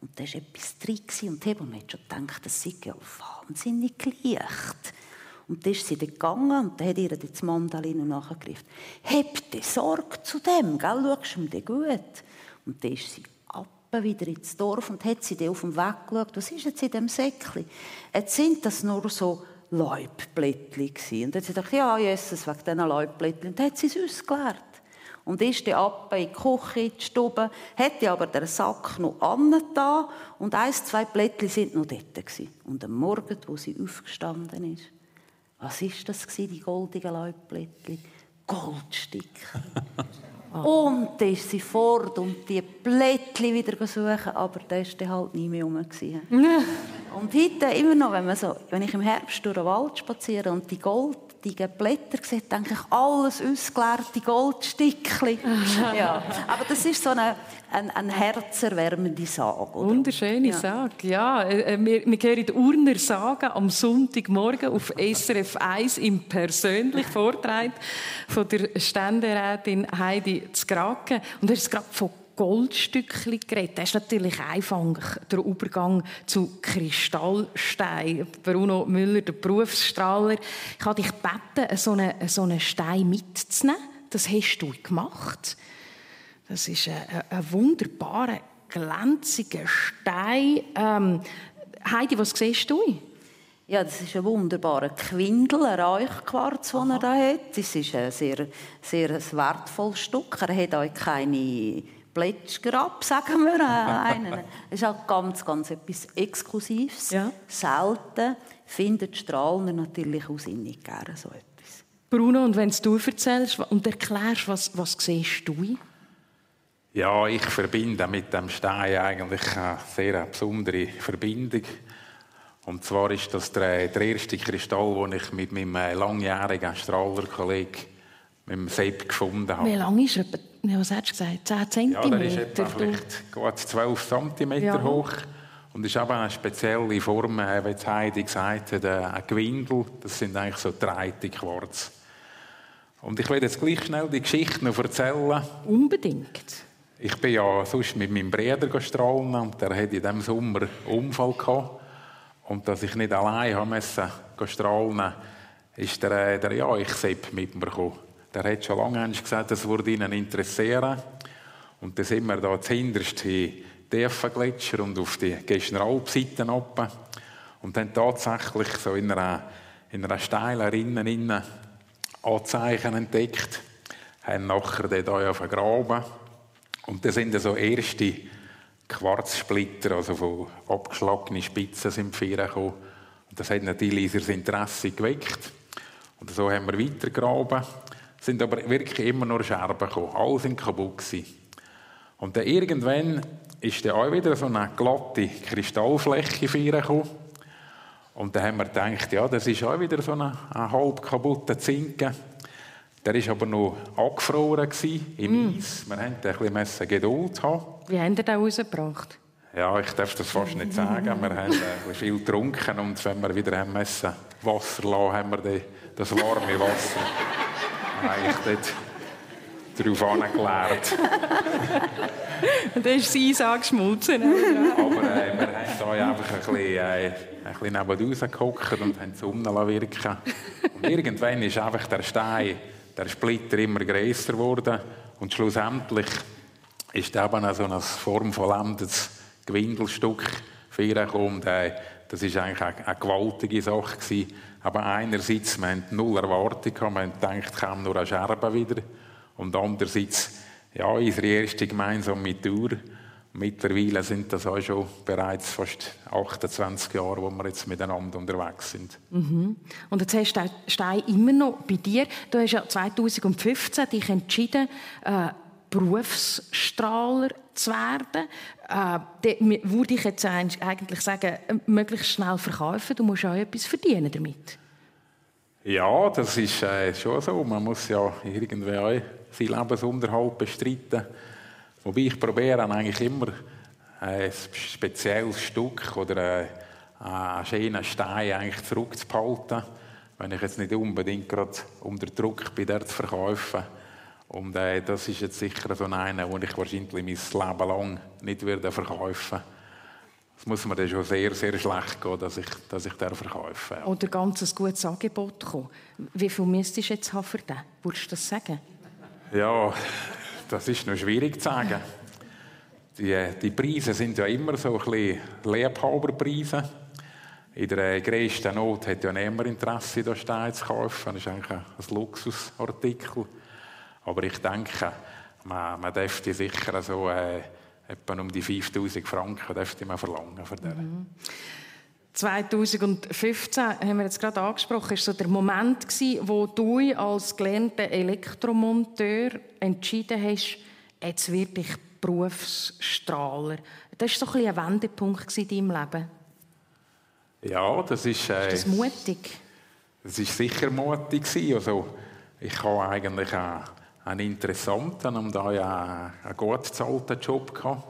Und da war etwas drin und die Hebamme hat schon gedacht, das sei ja wahnsinnig leicht. Und dann ist sie dann gegangen und dann hat ihr das Mandeli nachgegriffen. Hab dir Sorge zu dem, gell? schaust du ihm gut? Und dann ist sie wieder ins Dorf und hat sie auf dem Weg geschaut, was ist jetzt in dem Säckchen? Jetzt sind das nur so Laubblättchen gewesen. Und dann hat sie gedacht, ja, Jesus, wegen diesen Laubblättchen. Und dann hat sie es ausgeleert. Und ist dann ab in die Küche, in die Stube, hätte aber den Sack noch angetan und eins, zwei Blättchen sind noch dort gewesen. Und am Morgen, wo sie aufgestanden ist, was ist das gewesen, die goldigen Laubblättchen? Goldstückchen. Und dann ist sie fort und die Blättchen wieder suchen, aber da war halt nie mehr rum. und heute immer noch, wenn, man so, wenn ich im Herbst durch den Wald spaziere und die goldigen Blätter sehe, denke ich, alles ausgeleerte Goldstückchen. ja. Aber das ist so eine, eine, eine herzerwärmende Sage. Oder? Wunderschöne ja. Sage, ja. Äh, äh, wir, wir hören die Urner Sage am Sonntagmorgen auf SRF 1 im persönlich Vortrag von der Ständerätin Heidi Zgraken. Und er ist gerade von Goldstückchen geredet. Das ist natürlich einfach der Übergang zu Kristallstein. Bruno Müller, der Berufsstrahler, ich habe dich gebeten, so einen, so einen Stein mitzunehmen. Das hast du gemacht. Das ist ein, ein wunderbarer, glänziger Stein. Ähm, Heidi, was siehst du? Ja, das ist ein wunderbarer Quindel, ein Reichquarz, den er da hat. Das ist ein sehr, sehr wertvolles Stück. Er hat auch keine Plätschgrab, sagen wir. Einen. Es ist auch ganz, ganz etwas Exklusives. Ja. Selten findet Strahlner natürlich aus nicht gerne so etwas. Bruno, und wenn du erzählst und erklärst, was, was siehst du? Ja, ich verbinde mit dem Stein eigentlich eine sehr besondere Verbindung. Und zwar ist das der, der erste Kristall, den ich mit meinem langjährigen Strahlerkollegen, mit dem Sepp, gefunden habe. Wie lang ist er? Was hast du gesagt? 10 cm? Ja, der ist etwa vielleicht gut 12 cm ja. hoch. Und ist aber eine spezielle Form, äh, wie Heidi gesagt hat, äh, ein Gewindel. Das sind eigentlich so dreite Quarz. Und ich werde jetzt gleich schnell die Geschichte noch erzählen. Unbedingt. Ich bin ja sonst mit meinem Bruder strahlen und der hatte in diesem Sommer einen Unfall gehabt. Und dass ich nicht allein haben musste strahlen, ist der, der ja, ich Sepp mit mir gekommen. Der hat schon lange gesagt, das würde ihn interessieren. Und dann sind wir da zuhinterst in Gletscher und auf die Geschneralpseiten oben. Und dann tatsächlich so in einer, in einer steilen Rinne Anzeichen entdeckt. Haben nachher den hier auf Graben und da sind so erste Quarzsplitter, also von abgeschlagenen Spitzen sind gekommen. Und das hat natürlich unser Interesse geweckt. Und so haben wir weitergegraben. Es sind aber wirklich immer nur Scherben gekommen. Alle sind kaputt gewesen. Und dann irgendwann ist dann auch wieder so eine glatte Kristallfläche gekommen. Und dann haben wir gedacht, ja, das ist auch wieder so ein, ein halb kaputter Zinken. Der war aber noch angefroren im mm. Eis. Wir mussten ein bisschen Geduld haben. Wie haben Sie den rausgebracht? Ja, ich darf das fast nicht sagen. Wir haben äh, viel getrunken und wenn wir wieder haben müssen, Wasser lassen, haben wir das warme Wasser eigentlich dort darauf angelernt. Und dann ist das Eis angeschmolzen. Aber äh, wir haben da einfach ein bisschen, äh, ein bisschen nebenaus gehockt und haben Sonne wirken Und irgendwann ist einfach der Stein, der Splitter immer größer geworden und schlussendlich ist eben so eine Form vollendetes Gewindelstück für gekommen. Äh, das war eigentlich eine, eine gewaltige Sache. Gewesen. Aber einerseits, wir hatten null Erwartung, wir haben gedacht, kommt nur eine Scherbe wieder. Und andererseits, ja, unsere erste gemeinsame Tour. Mittlerweile sind das auch schon bereits fast 28 Jahre, wo wir jetzt miteinander unterwegs sind. Mhm. Und jetzt hast du Stein immer noch bei dir. Du hast ja 2015 dich entschieden, äh, Berufsstrahler zu werden. Äh, würde ich jetzt eigentlich sagen, möglichst schnell verkaufen. Du musst auch etwas verdienen damit. Ja, das ist äh, schon so. Man muss ja irgendwie auch seinen Lebensunterhalt bestreiten. Wobei ich probiere eigentlich immer ein spezielles Stück oder äh, einen schönen Stein eigentlich zurückzuhalten, wenn ich jetzt nicht unbedingt gerade unter Druck bin, der zu verkaufen und äh, das ist jetzt sicher so einer, den ich wahrscheinlich mein Leben lang nicht werde verkaufen Es muss mir dann schon sehr, sehr schlecht gehen, dass ich, dass ich den verkaufe. Ja. Oder ganz ein gutes Angebot kommen. Wie viel müsstest du jetzt haben für den? Würdest du das sagen? Ja, das ist noch schwierig zu sagen. Die, die Preise sind ja immer so ein bisschen Liebhaberpreise. In der grössten Not hat ja niemand Interesse, da Stein zu kaufen. Das ist eigentlich ein Luxusartikel. Aber ich denke, man, man dürfte sicher so äh, etwa um die 5000 Franken dürfte man verlangen für den. 2015 haben wir jetzt gerade angesprochen, ist so der Moment gewesen, wo du als gelernter Elektromonteur entschieden hast, jetzt werde ich Berufsstrahler. Das war so ein, ein Wendepunkt in deinem Leben. Ja, das ist. Äh, ist das mutig? Das ist sicher mutig Also ich habe eigentlich auch einen interessanten und auch einen, einen gut bezahlten Job gehabt.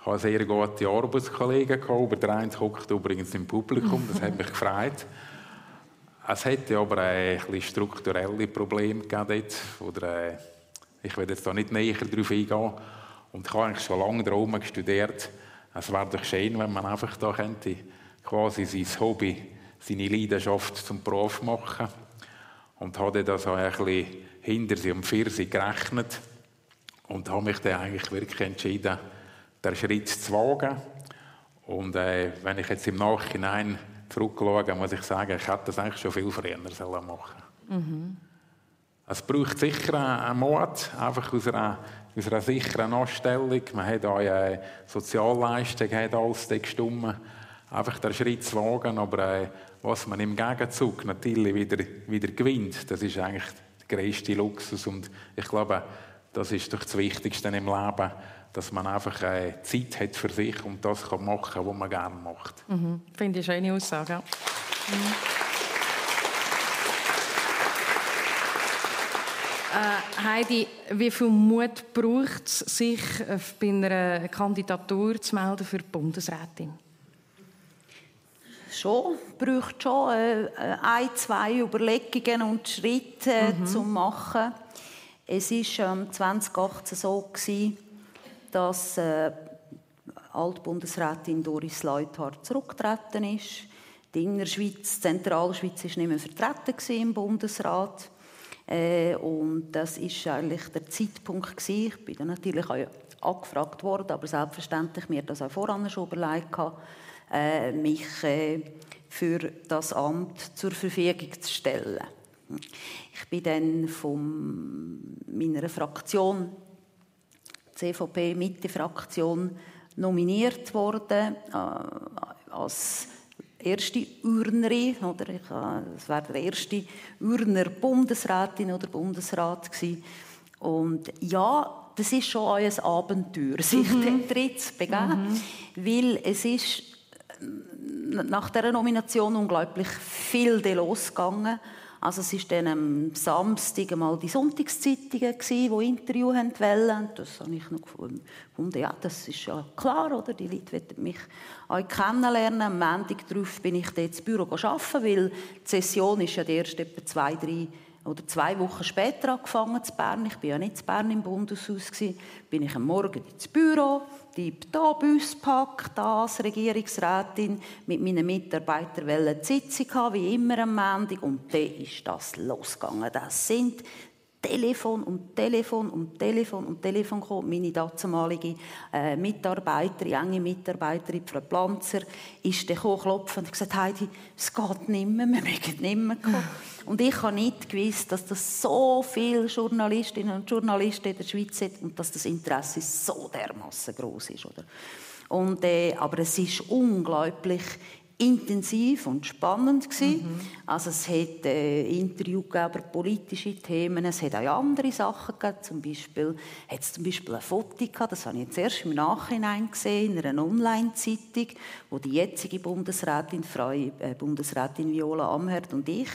Ich hatte sehr gute Arbeitskollegen. Über der eine hockt übrigens im Publikum, das hat mich gefreut. Es hätte aber ein bisschen strukturelle Probleme gegeben Oder, äh, ich will jetzt da nicht näher darauf eingehen. Und ich habe eigentlich schon lange da oben studiert. Es wäre doch schön, wenn man einfach da könnte, quasi sein Hobby, seine Leidenschaft zum Beruf machen. Und habe das auch ein bisschen hinter sie um vier sie gerechnet und habe mich dann eigentlich wirklich entschieden, den Schritt zu wagen. Und äh, wenn ich jetzt im Nachhinein zurückschaue, muss ich sagen, ich hätte das eigentlich schon viel früher sollen machen mhm. Es braucht sicher einen Mut, einfach aus einer, aus einer sicheren Anstellung. Man hat auch eine Sozialleistung, hat alles gestimmt. Einfach den Schritt zu wagen, aber äh, was man im Gegenzug natürlich wieder, wieder gewinnt, das ist eigentlich größte Luxus. Und ich glaube, das ist doch das Wichtigste im Leben, dass man einfach äh, Zeit hat für sich und das kann machen, was man gerne macht. Mhm. Finde ich eine schöne Aussage. Mhm. Äh, Heidi, wie viel Mut braucht es, sich bei einer Kandidatur zu melden für die Bundesrätin? Schon, braucht schon äh, äh, ein, zwei Überlegungen und Schritte mhm. zu machen. Es war ähm, 2018 so, gewesen, dass äh, Altbundesrätin Doris Leuthard zurückgetreten ist. Die Innerschweiz, die Zentralschweiz, war nicht mehr vertreten im Bundesrat. Äh, und das war eigentlich der Zeitpunkt. Gewesen. Ich bin dann natürlich auch angefragt worden, aber selbstverständlich mir das auch voran schon überlegt. Hatte äh, mich äh, für das Amt zur Verfügung zu stellen. Ich bin dann von meiner Fraktion, CVP Mitte Fraktion, nominiert worden äh, als erste Urnerin, oder ich, es war der erste Urner Bundesrätin oder Bundesrat gewesen. Und ja, das ist schon ein Abenteuer, sich mhm. dem Tritt zu begeben, mhm. weil es ist nach der Nomination unglaublich viel losgegangen. Also es war dann am Samstag mal die Sonntagszeitungen, die Interview wollten. Das habe ich noch gefunden. Ja, das ist ja klar, oder? Die Leute wollen mich auch kennenlernen. Am Montag darauf bin ich dann ins Büro arbeiten, weil die Session ist ja erst etwa zwei, drei oder zwei Wochen später angefangen zu Bern. Ich bin ja nicht zu Bern im Bundeshaus gewesen. Bin ich am Morgen ins Büro, da Bus packt, als Regierungsrätin mit meinen Mitarbeitern wollen die Sitzung haben, wie immer am Montag. Und dann ist das losgegangen. Das sind Telefon und Telefon und Telefon und Telefon gekommen. Meine damalige äh, Mitarbeiterin, enge Mitarbeiterin, Frau Planzer, ist dann klopfen und gesagt, Heidi, es geht nicht mehr, wir mögen nicht mehr kommen. Und ich habe nicht gewusst, dass das so viele Journalistinnen und Journalisten in der Schweiz sind und dass das Interesse so dermaßen groß ist. Oder? Und, äh, aber es ist unglaublich intensiv und spannend gewesen. Mhm. Also es hat äh, Interviews über politische Themen, es hat auch andere Sachen gegeben. Zum Beispiel hat es zum Beispiel ein Foto gehabt, das habe ich jetzt erst im Nachhinein gesehen, in einer Online-Zeitung, wo die jetzige Bundesrätin, Frau äh, Bundesrätin Viola Amherd und ich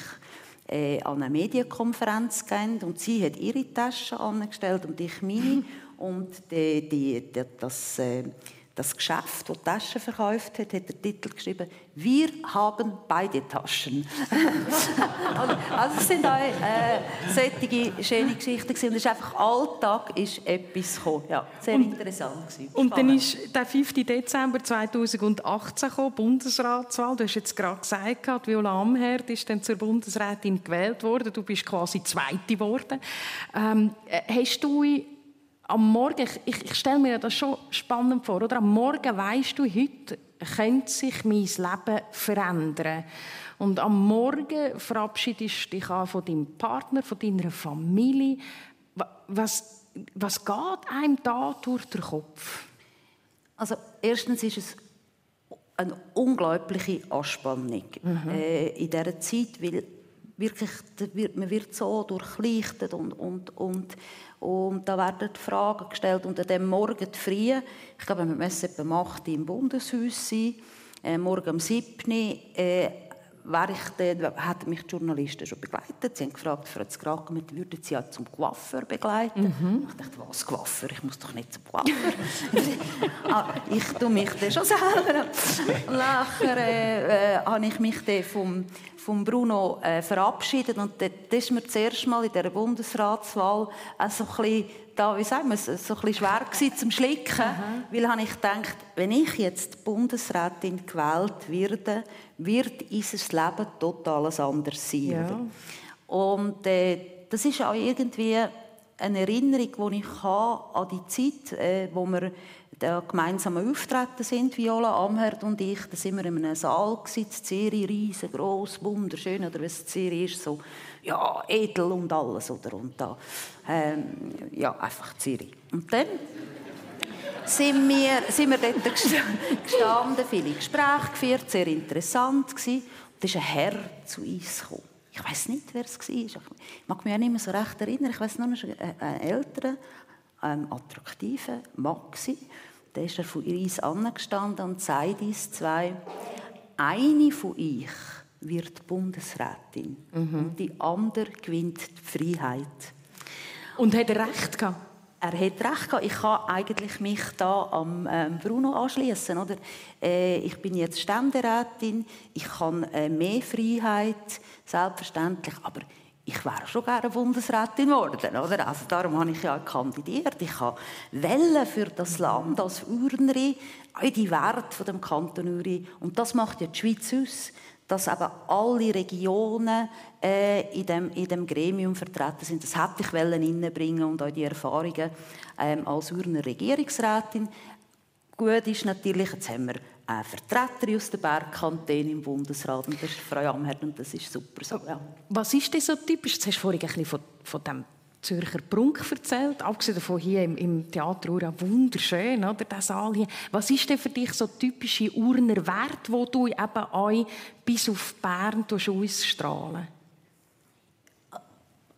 äh, an eine Medienkonferenz gehen. Und sie hat ihre Tasche angestellt und ich meine. Und die, die, die, das äh, das Geschäft, das Taschen verkauft hat, hat der Titel geschrieben, wir haben beide Taschen. also es sind auch äh, solche schöne Geschichten gewesen. und es ist einfach Alltag ist etwas gekommen. Ja, sehr und, interessant gewesen. Und dann ist der 5. Dezember 2018 gekommen, Bundesratswahl. Du hast jetzt gerade gesagt, Viola Amherd ist dann zur Bundesrätin gewählt worden. Du bist quasi Zweite geworden. Ähm, äh, hast du am Morgen, ich, ich stelle mir das schon spannend vor, oder? Am Morgen weißt du, heute könnte sich mein Leben verändern. Und am Morgen verabschiedest du dich auch von deinem Partner, von deiner Familie. Was, was geht einem da durch den Kopf? Also erstens ist es eine unglaubliche Anspannung mhm. äh, in dieser Zeit, weil wirklich, man wird so durchleuchtet und, und, und und da werden die Fragen gestellt. Und an dem Morgen Früh, ich glaube, wir müssen etwa um 8 im Bundeshaus sein, äh, morgen um 7 äh, wäre ich dann, hätten mich die Journalisten schon begleitet. Sie haben gefragt, Frau Zgraken, würden Sie ja zum Coiffeur begleiten? Mhm. Ich dachte, was Coiffeur? Ich muss doch nicht zum Coiffeur. ah, ich tue mich dann schon selber. Nachher äh, äh, habe ich mich dann vom von Bruno äh, verabschiedet und das ist mir zuerst mal in der Bundesratswahl äh, so ein bisschen, da, wie sagen wir, so ein bisschen schwer gewesen zum Schlicken, mhm. weil habe ich gedacht, wenn ich jetzt Bundesrätin gewählt werde, wird unser Leben total anders sein. Ja. Und äh, das ist auch irgendwie eine Erinnerung, die ich habe an die Zeit, äh, wo wir da gemeinsam auftreten sind, Viola Amherd und ich. Da sind wir in einem Saal in Zürich, riesengroß, wunderschön, oder was Zürich ist, so ja, edel und alles, oder? Und da, ähm, ja, einfach Zürich. Und dann sind wir, sind wir dort gestanden, viele Gespräche geführt, sehr interessant gewesen. Und da ist ein Herr zu uns gekommen. Ich weiß nicht, wer es war. Ich mag mich auch nicht mehr so recht erinnern. Ich weiß nur, es war ein älterer, ähm, attraktiver Mann. Da ist er von uns angestanden und sagt uns zwei, eine von euch wird Bundesrätin mhm. und die andere gewinnt die Freiheit. Und hat er recht gehabt? Er hat recht gehabt. Ich kann eigentlich mich da am ähm, Bruno anschließen, oder? Äh, ich bin jetzt Ständerätin, ich kann äh, mehr Freiheit, selbstverständlich, aber ich wäre schon gerne Bundesrätin geworden, oder? Also darum habe ich ja kandidiert. Ich habe Welle für das Land als Urnerin, auch die Werte von dem Kanton Uri. Und das macht ja die Schweiz aus, dass eben alle Regionen äh, in, dem, in dem Gremium vertreten sind. Das hätte ich reinbringen und auch die Erfahrungen ähm, als Urner Regierungsrätin. Gut ist natürlich, jetzt haben wir eine Vertreterin aus der Bergkantine im Bundesrat und das ist Frau Amherd und das ist super so. Ja. Was ist denn so typisch? Jetzt hast du vorhin ein bisschen von, von dem Zürcher Prunk erzählt, abgesehen davon hier im, im Theater Ura, wunderschön, oder, der Saal hier. Was ist denn für dich so typische Urner Wert, wo du eben auch bis auf Bern ausstrahlen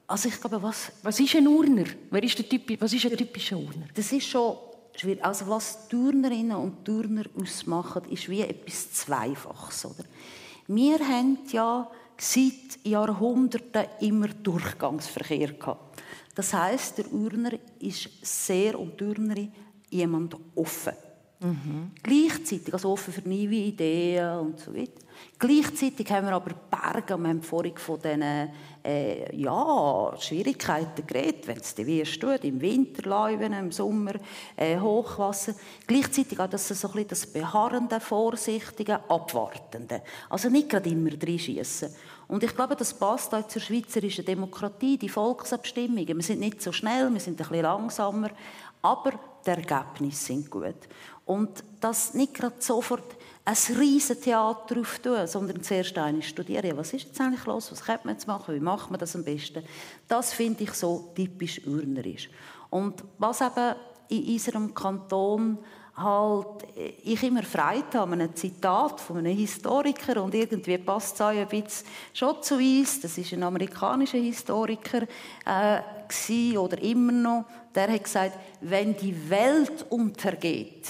Also ich glaube, was... Was ist ein Urner? Wer ist der Typ, was ist ein typischer Urner? Das ist schon schwierig. Also was Turnerinnen und Turner ausmachen, ist wie etwas Zweifaches. Oder? Wir haben ja seit Jahrhunderten immer Durchgangsverkehr gehabt. Das heißt, der Urner ist sehr und die Urnerin jemand offen. Mhm. Gleichzeitig, also offen für neue Ideen und so weiter. Gleichzeitig haben wir aber Berge, wir haben vorhin von diesen äh, ja, Schwierigkeiten geredet, wenn es wärst tut, im Winter Läuven, im Sommer äh, Hochwasser. Gleichzeitig auch das, so ein bisschen das beharrende, vorsichtige, abwartende. Also nicht gerade immer reinschießen. Und ich glaube, das passt auch zur schweizerischen Demokratie, die Volksabstimmungen. Wir sind nicht so schnell, wir sind ein bisschen langsamer, aber die Ergebnisse sind gut. Und das nicht gerade sofort ein riesen Theater auftun, sondern zuerst eine studieren. Was ist jetzt eigentlich los? Was könnte man jetzt machen? Wie macht man das am besten? Das finde ich so typisch urnerisch. Und was eben in unserem Kanton halt ich immer Freude habe, ein Zitat von einem Historiker und irgendwie passt es auch ein bisschen schon zu uns. Das ist ein amerikanischer Historiker äh, oder immer noch. Der hat gesagt, wenn die Welt untergeht,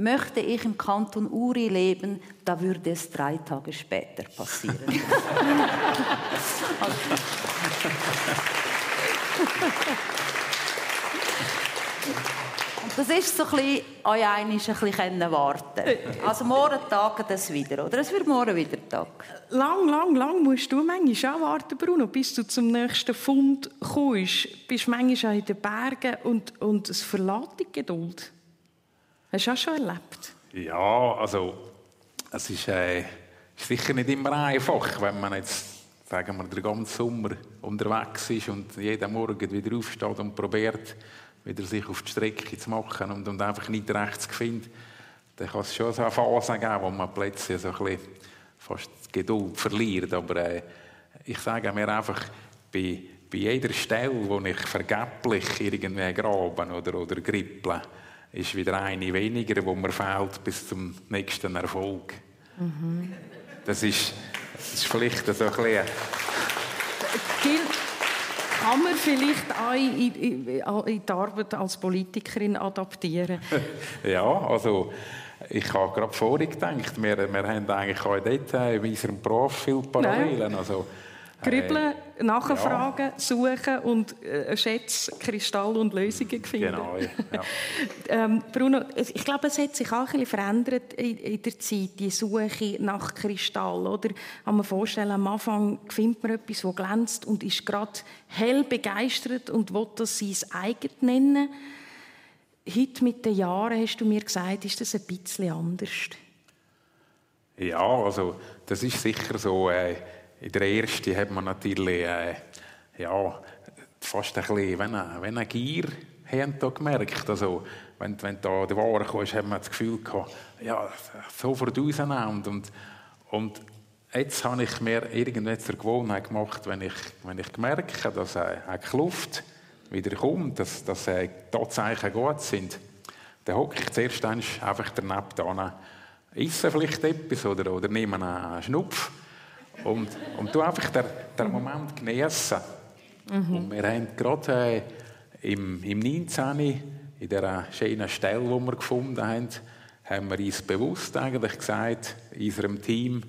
Möchte ich im Kanton Uri leben, da würde es drei Tage später passieren. Das ist so ein bisschen, euch ein bisschen warten Also morgen tagen das wieder, oder? Es wird morgen wieder Tag. Lang, lang, lang musst du manchmal auch warten, Bruno, bis du zum nächsten Fund kommst. Bist manchmal auch in den Bergen und, und es verlässt die Geduld. Hast du auch schon erlebt? Ja, also es ist, äh, sicher nicht immer einfach, wenn man jetzt, sagen wir, den ganzen Sommer unterwegs ist und jeden Morgen wieder aufsteht und probiert, wieder sich auf die Strecke zu machen und, und einfach nicht rechts zu finden. Dann kann es schon so eine Phase geben, wo man plötzlich so ein bisschen fast die Geduld verliert. Aber äh, ich sage mir einfach, bei, bei jeder Stelle, wo ich vergeblich irgendwie graben oder, oder grippeln, ist wieder eine weniger, wo mir fehlt bis zum nächsten Erfolg. Mhm. Das, ist, das ist vielleicht so ein bisschen... Kann man vielleicht auch in, in, in die Arbeit als Politikerin adaptieren? ja, also ich habe gerade vorhin gedacht, wir, wir haben eigentlich auch dort in unserem Beruf viele Parallelen. Also, Grübeln, äh, nachfragen, ja. suchen und äh, Schätze, Kristall und Lösungen finden. Genau, ja. ähm, Bruno, ich glaube, es hat sich auch ein bisschen verändert in, in, der Zeit, die Suche nach Kristall. Oder? Kann man vorstellen, am Anfang findet man etwas, das glänzt und ist gerade hell begeistert und will das sein eigen nennen. Heute mit den Jahren, hast du mir gesagt, ist das ein bisschen anders. Ja, also das ist sicher so... Äh in der ersten hat man natürlich äh, ja, fast ein bisschen, wenn eine, Gier haben da gemerkt. Also, wenn, wenn da der Ware kam, hat man das Gefühl gehabt, ja, sofort rausnehmen. Und, und jetzt habe ich mir irgendwie zur Gewohnheit gemacht, wenn ich, wenn ich merke, dass äh, eine Kluft wieder kommt, dass, dass äh, die Zeichen gut sind, dann hocke ich zuerst einfach daneben dran, esse vielleicht etwas oder, oder nehme einen Schnupf und, und du einfach den, den Moment genießen. Mhm. Und wir haben gerade äh, im, im 19. in dieser schönen Stelle, die wir gefunden haben, haben wir uns bewusst eigentlich gesagt, in unserem Team,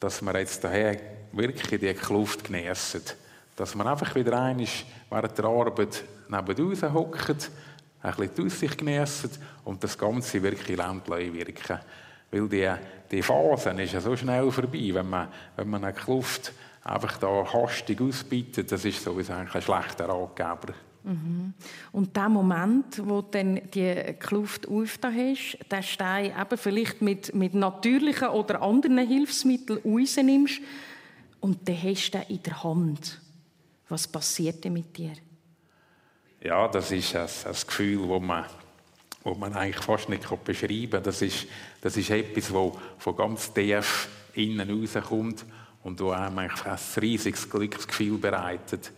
dass wir jetzt daher wirklich die Kluft genießen. Dass wir einfach wieder einmal während der Arbeit neben uns hocken, ein bisschen die Aussicht genießen und das Ganze wirklich ländlich wirken. Weil die, die Phase ist ja so schnell vorbei, wenn man, wenn man eine Kluft einfach da hastig ausbietet, das ist sowieso ein schlechter Ratgeber. Mhm. Und der Moment, wo dann die Kluft aufgetan hast, den Stein eben vielleicht mit, mit natürlichen oder anderen Hilfsmitteln rausnimmst und dann hast du in der Hand. Was passiert denn mit dir? Ja, das ist ein, ein Gefühl, das man wo man eigentlich fast nicht beschreiben kann. Das ist, das ist etwas, das von ganz tief innen rauskommt und wo einem ein riesiges Glücksgefühl bereitet.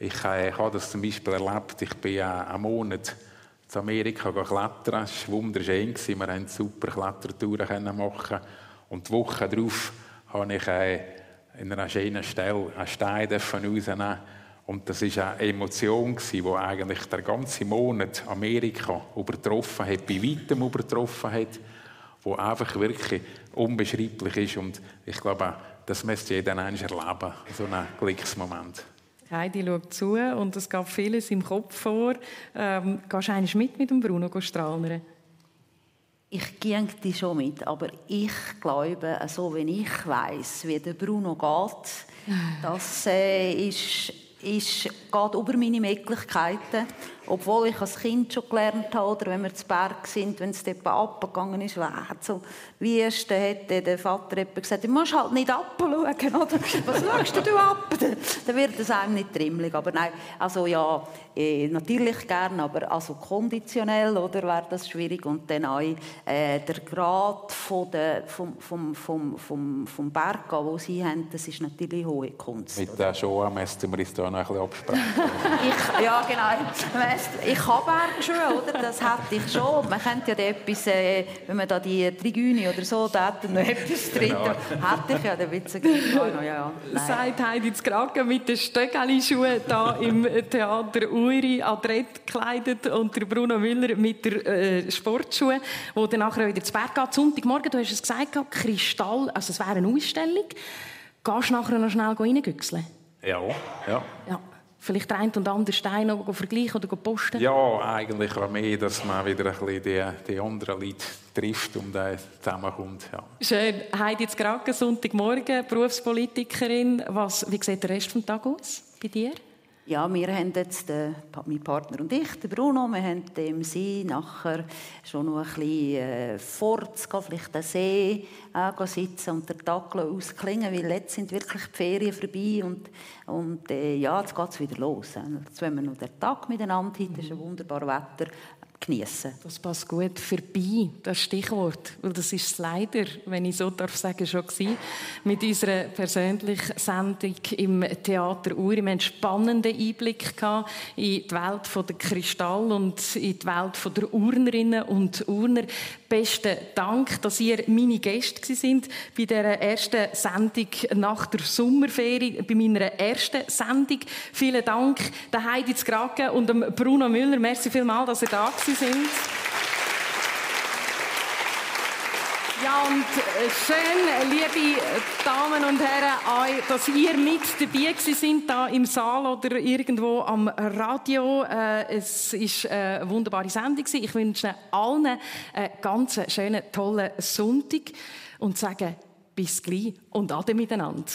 Ich, äh, ich habe das zum Beispiel erlebt, ich bin äh, einen Monat in Amerika klettern. Es war wunderschön, wir konnten super Klettertouren machen. Und die Woche darauf habe ich äh, in einer schönen Stelle einen Stein rausnehmen und das war eine Emotion, die eigentlich der ganze Monat Amerika übertroffen hat, bei weitem übertroffen hat, wo einfach wirklich unbeschreiblich ist. Und ich glaube, das müsste jeder einmal erleben, so einen Glücksmoment. Heidi schaut zu und es gab vieles im Kopf vor. Ähm, gehst du eigentlich mit mit dem Bruno Strahlner? Ich gehe die schon mit, aber ich glaube, so wie ich weiß, wie der Bruno geht, das äh, ist, ist, geht über meine Möglichkeiten. Obwohl ich als Kind schon gelernt habe, oder wenn wir zu Berg sind, wenn es dort abgegangen ist, hat so Wüste, hätte der Vater gesagt, du musst halt nicht abschauen, oder? Was schaust du ab? Dann wird es einem nicht trimmelig. Aber nein, also ja, eh, natürlich gern, aber also konditionell, oder, wäre das schwierig. Und dann auch äh, der Grad von der, vom, vom, vom, vom, vom Berg, wo sie haben, das ist natürlich hohe Kunst. Mit der Show müssten wir uns da noch ein bisschen absprechen. ich, ja, genau ich habe Bergschuhe, oder? Das hätte ich schon. Man könnte ja etwas, äh, wenn man da die Trigüne oder so, da noch etwas drin. Genau. Hätte ich ja dann bisschen ja, ja, Sagt Heidi Kragen mit den Stöckeli-Schuhen da im Theater Uri adrett gekleidet und der Bruno Müller mit der äh, Sportschuhe, wo dann nachher wieder zu Berg geht. Sonntagmorgen, du hast es gesagt, Kristall, also es wäre eine Ausstellung. Gehst du nachher noch schnell reingüchseln? Ja, ja. ja vielleicht der ein und andere Stein noch vergleichen oder posten? Ja, eigentlich auch mehr, dass man wieder ein bisschen die, die anderen Leute trifft und äh, zusammenkommt. Ja. Schön. Heidi jetzt gerade Sonntagmorgen, Berufspolitikerin. Was, wie sieht der Rest des Tages aus bei dir? Ja, wir haben jetzt, äh, mein Partner und ich, der Bruno, wir haben im See nachher schon noch ein bisschen äh, fortzugehen, vielleicht den See äh, sitzen und den Tag ausklingen, weil jetzt sind wirklich die Ferien vorbei und, und äh, ja, jetzt geht es wieder los. Jetzt wollen wir noch den Tag miteinander haben, es ist ein wunderbares Wetter, geniessen. Das passt gut. Vorbei, das Stichwort. Weil das ist es leider, wenn ich so darf sagen, schon gewesen. Mit unserer persönlichen Sendung im Theater Uri. Wir einen spannenden Einblick in die Welt der Kristall und in die Welt der Urnerinnen und Urner. Besten Dank, dass ihr meine Gäste sind bei der ersten Sendung nach der Sommerferie, bei meiner ersten Sendung. Vielen Dank der Heidi Zgragen und Bruno Müller. Merci vielmals, dass ihr da sind. Ja, und äh, schön, liebe Damen und Herren, dass ihr mit dabei sind da im Saal oder irgendwo am Radio. Äh, es ist eine wunderbare Sendung. Ich wünsche allen einen ganz schönen, tollen Sonntag und sage bis gleich und ade miteinander.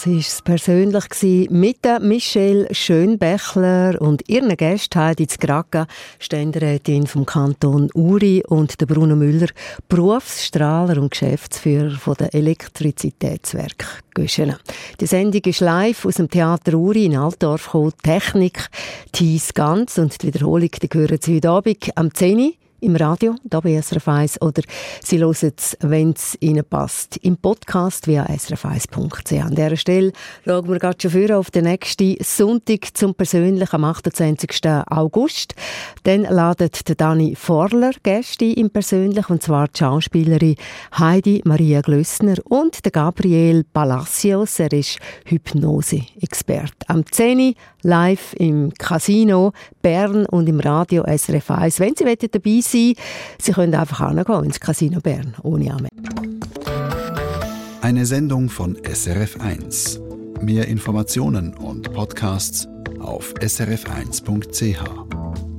Das war es persönlich mit Michelle Schönbächler und ihren Gästen Heidi Zgraga, Ständerätin vom Kanton Uri und der Bruno Müller, Berufsstrahler und Geschäftsführer von der Elektrizitätswerk Göschenen. Die Sendung ist live aus dem Theater Uri in Altdorf gekommen. Technik Thies Ganz und die Wiederholung die hören Sie heute Abend am 10 im Radio, da bei SRF 1, oder Sie hören es, wenn es Ihnen passt, im Podcast via srf1.ch. An dieser Stelle schauen wir gerade schon früher auf den nächsten Sonntag zum persönlichen am 28. August. Dann ladet Dani Forler Gäste im persönlich, und zwar die Schauspielerin Heidi Maria Glössner und der Gabriel Palacios. Er ist Hypnose-Expert. Am 10. live im Casino Bern und im Radio SRF 1. Wenn Sie dabei sein Sie können einfach hingehen ins Casino Bern, ohne Amen. Eine Sendung von SRF1. Mehr Informationen und Podcasts auf srf1.ch.